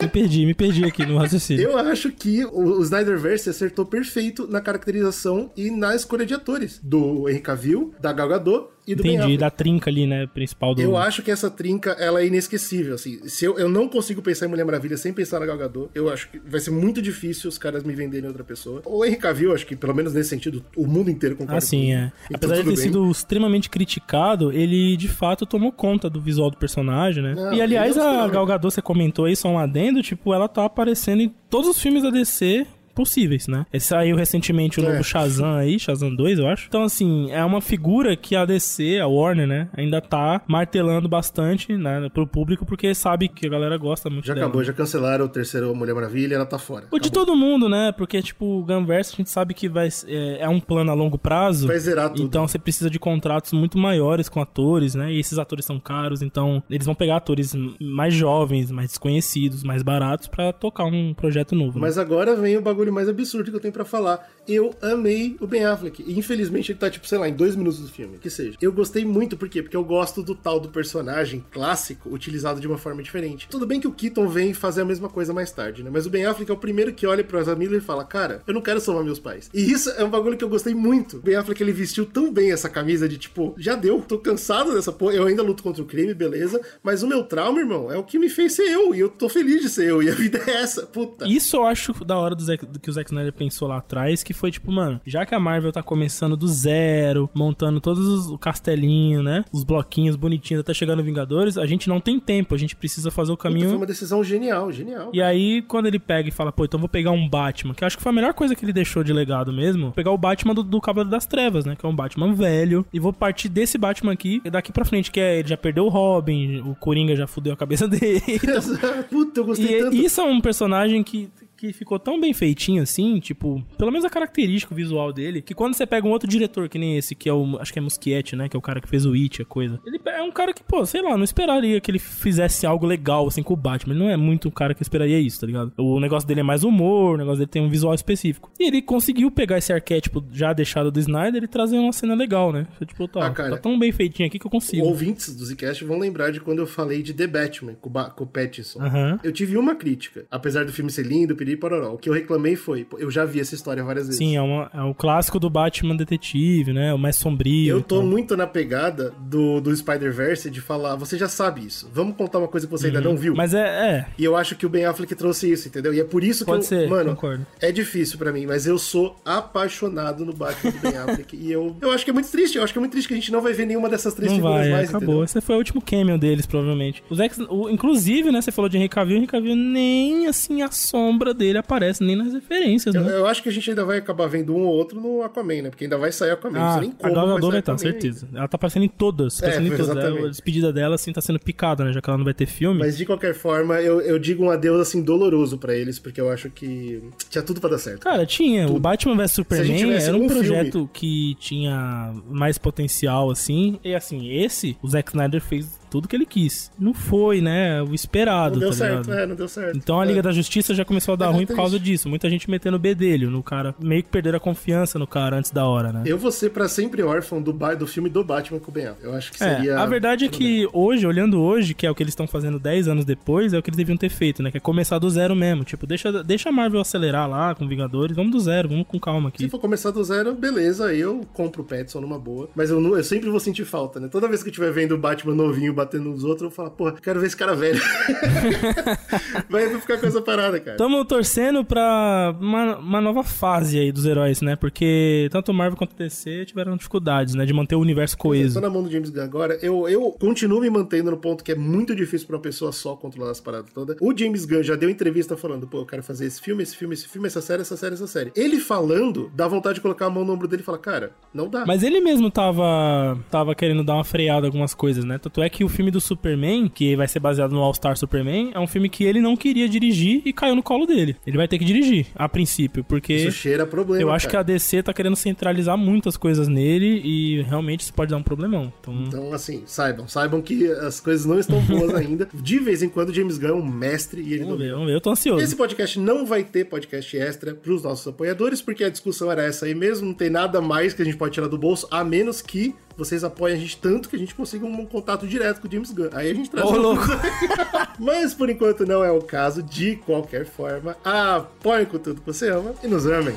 me perdi, me perdi aqui no raciocínio. Eu acho que o, o Snyderverse acertou perfeito na caracterização e na escolha de atores. Do Henry Cavill, da Gal Gadot e do Entendi, da trinca ali, né, principal do... Eu acho que essa trinca, ela é inesquecível, assim. Se eu, eu não consigo pensar em Mulher Maravilha sem pensar na Gal Gadot, eu acho que vai ser muito difícil os caras me venderem outra pessoa. O Henry Cavill, acho que pelo menos nesse sentido, o mundo inteiro concorda Assim, comigo. é. Então, Apesar de ter bem. sido extremamente criticado, ele de fato tomou conta do visual do personagem, né? E aliás, é a Gal Gadot, você comentou aí, só um adendo, tipo, ela tá aparecendo em todos os filmes da DC possíveis, né? Ele saiu recentemente o É. novo Shazam aí, Shazam 2, eu acho. Então, assim, é uma figura que a DC, a Warner, né, ainda tá martelando bastante, né, pro público, porque sabe que a galera gosta muito Já dela. acabou, já cancelaram o terceiro Mulher Maravilha, ela tá fora. O de todo mundo, né? Porque, tipo, o Gunverse a gente sabe que vai, é, é um plano a longo prazo. Vai zerar tudo. Então você precisa de contratos muito maiores com atores, né? E esses atores são caros, então eles vão pegar atores mais jovens, mais desconhecidos, mais baratos pra tocar um projeto novo. né? Mas agora vem o bagulho mais absurdo que eu tenho pra falar. Eu amei o Ben Affleck. Infelizmente ele tá, tipo, sei lá, em dois minutos do filme. Que seja. Eu gostei muito, por quê? Porque eu gosto do tal do personagem clássico utilizado de uma forma diferente. Tudo bem que o Keaton vem fazer a mesma coisa mais tarde, né? Mas o Ben Affleck é o primeiro que olha pro Ezra Miller e fala: Cara, eu não quero salvar meus pais. E isso é um bagulho que eu gostei muito. O Ben Affleck ele vestiu tão bem essa camisa de tipo, já deu, tô cansado dessa porra. Eu ainda luto contra o crime, beleza. Mas o meu trauma, irmão, é o que me fez ser eu. E eu tô feliz de ser eu. E a (laughs) vida é essa. Puta. Isso eu acho da hora do, do que o Zack Snyder pensou lá atrás, que foi tipo, mano, já que a Marvel tá começando do zero, montando todos os o castelinho, né? Os bloquinhos bonitinhos até chegar no Vingadores, a gente não tem tempo, a gente precisa fazer o Puta, caminho Foi uma decisão genial, genial. E aí, quando ele pega e fala, pô, então vou pegar um Batman, que eu acho que foi a melhor coisa que ele deixou de legado mesmo, pegar o Batman do, do Cavaleiro das Trevas, né? Que é um Batman velho. E vou partir desse Batman aqui, e daqui pra frente, que é, ele já perdeu o Robin, o Coringa já fudeu a cabeça (laughs) dele. (laughs) Puta, eu gostei E tanto. isso é um personagem que, que ficou tão bem feitinho assim, tipo, pelo menos a característica visual dele, que quando você pega um outro diretor que nem esse, que é o, acho que é Muschietti, né, que é o cara que fez o It, a coisa. Ele é um cara que, pô, sei lá, não esperaria que ele fizesse algo legal assim com o Batman. Ele não é muito um cara que esperaria isso, tá ligado? O negócio dele é mais humor, o negócio dele tem um visual específico. E ele conseguiu pegar esse arquétipo já deixado do Snyder e trazer uma cena legal, né? Tipo, tá, Ah, cara. tá tão bem feitinho aqui que eu consigo. Ouvintes do Zcast vão lembrar de quando eu falei de The Batman com, o Ba- com o Pattinson. Aham. Eu tive uma crítica. Apesar do filme ser lindo, piriri pororó. O que eu reclamei foi, pô, eu já vi essa história várias vezes. Sim, é, uma- é o clássico do Batman detetive, né? O mais sombrio. Eu tô muito na pegada do, do Spider-Verse de falar, você já sabe isso. Vamos contar uma coisa que você ainda não viu. Uhum. Mas é, é. E eu acho que o Ben Affleck trouxe isso, entendeu? E é por isso que Pode eu, ser, mano, concordo. é difícil pra mim, mas eu sou apaixonado no Batman do Ben (laughs) Affleck e eu, eu acho que é muito triste, eu acho que é muito triste que a gente não vai ver nenhuma dessas três Não figuras vai, mais, acabou. entendeu? Esse foi o último cameo deles, provavelmente. Os ex, o, inclusive, né, você falou de Henry Cavill, Henry Cavill nem, assim, a sombra dele aparece, nem nas referências, Eu, né? eu acho que a gente ainda vai acabar vendo um ou outro no Aquaman, né? Porque ainda vai sair Aquaman, Ah, nem a como Gal vai Gadot sair vai estar, Aquaman certeza. Ela tá aparecendo em todas. É, Aparecendo em todas. exatamente. A despedida dela, assim, tá sendo picada, né? Já que ela não vai ter filme. Mas de qualquer forma, eu, eu digo um adeus assim doloroso pra eles, porque eu acho que tinha tudo pra dar certo. Cara, tinha. O Batman vs a Superman era um um projeto que tinha mais potencial, assim. E assim, esse, o Zack Snyder fez tudo que ele quis. Não foi, né? O esperado, não deu tá certo, ligado? é, não deu certo. Então a É. Liga da Justiça já começou a dar É, ruim por causa disso. Muita gente metendo o bedelho no cara. Meio que perderam a confiança no cara antes da hora, né? Eu vou ser pra sempre órfão do, do filme do Batman com o Ben. Eu acho que É, seria... a verdade é que hoje, olhando hoje, que é o que eles estão fazendo 10 anos depois, é o que eles deviam ter feito, né? Que é começar do zero mesmo. Tipo, deixa, deixa a Marvel acelerar lá com Vingadores, vamos do zero, vamos com calma Se aqui. for começar do zero, beleza, eu compro o Petson numa boa. Mas eu, eu sempre vou sentir falta, né? Toda vez que eu estiver vendo o Batman novinho batendo nos outros, eu vou falar, porra, quero ver esse cara velho. (laughs) Vai ficar com essa parada, cara. Tamo torcendo pra uma, uma nova fase aí dos heróis, né? Porque tanto Marvel quanto DC tiveram dificuldades, né? De manter o universo Tô coeso. na mão do James Gunn agora. Eu, eu continuo me mantendo no ponto que é muito difícil pra uma pessoa só controlar as paradas todas. O James Gunn já deu entrevista falando, pô, eu quero fazer esse filme, esse filme, esse filme, essa série, essa série, essa série. Ele falando, dá vontade de colocar a mão no ombro dele e falar, cara, não dá. Mas ele mesmo tava, tava querendo dar uma freada algumas coisas, né? Tanto é que o filme do Superman, que vai ser baseado no All-Star Superman, é um filme que ele não queria dirigir e caiu no colo dele. Ele vai ter que dirigir, a princípio, porque Isso cheira problema. eu acho que a. DC tá querendo centralizar muitas coisas nele e realmente isso pode dar um problemão. Então, Então, assim, saibam, saibam que as coisas não estão boas (laughs) ainda. De vez em quando, James Gunn é um mestre e ele vamos não ver, vamos ver. Eu tô ansioso. Esse podcast não vai ter podcast extra pros nossos apoiadores, porque a discussão era essa aí mesmo, não tem nada mais que a gente pode tirar do bolso, a menos que vocês apoiem a gente tanto que a gente consiga um contato direto com o James Gunn. Aí a gente traz Ô, um- louco. (laughs) Mas por enquanto não é o caso, de qualquer forma, apoiem com tudo que você ama e nos amem.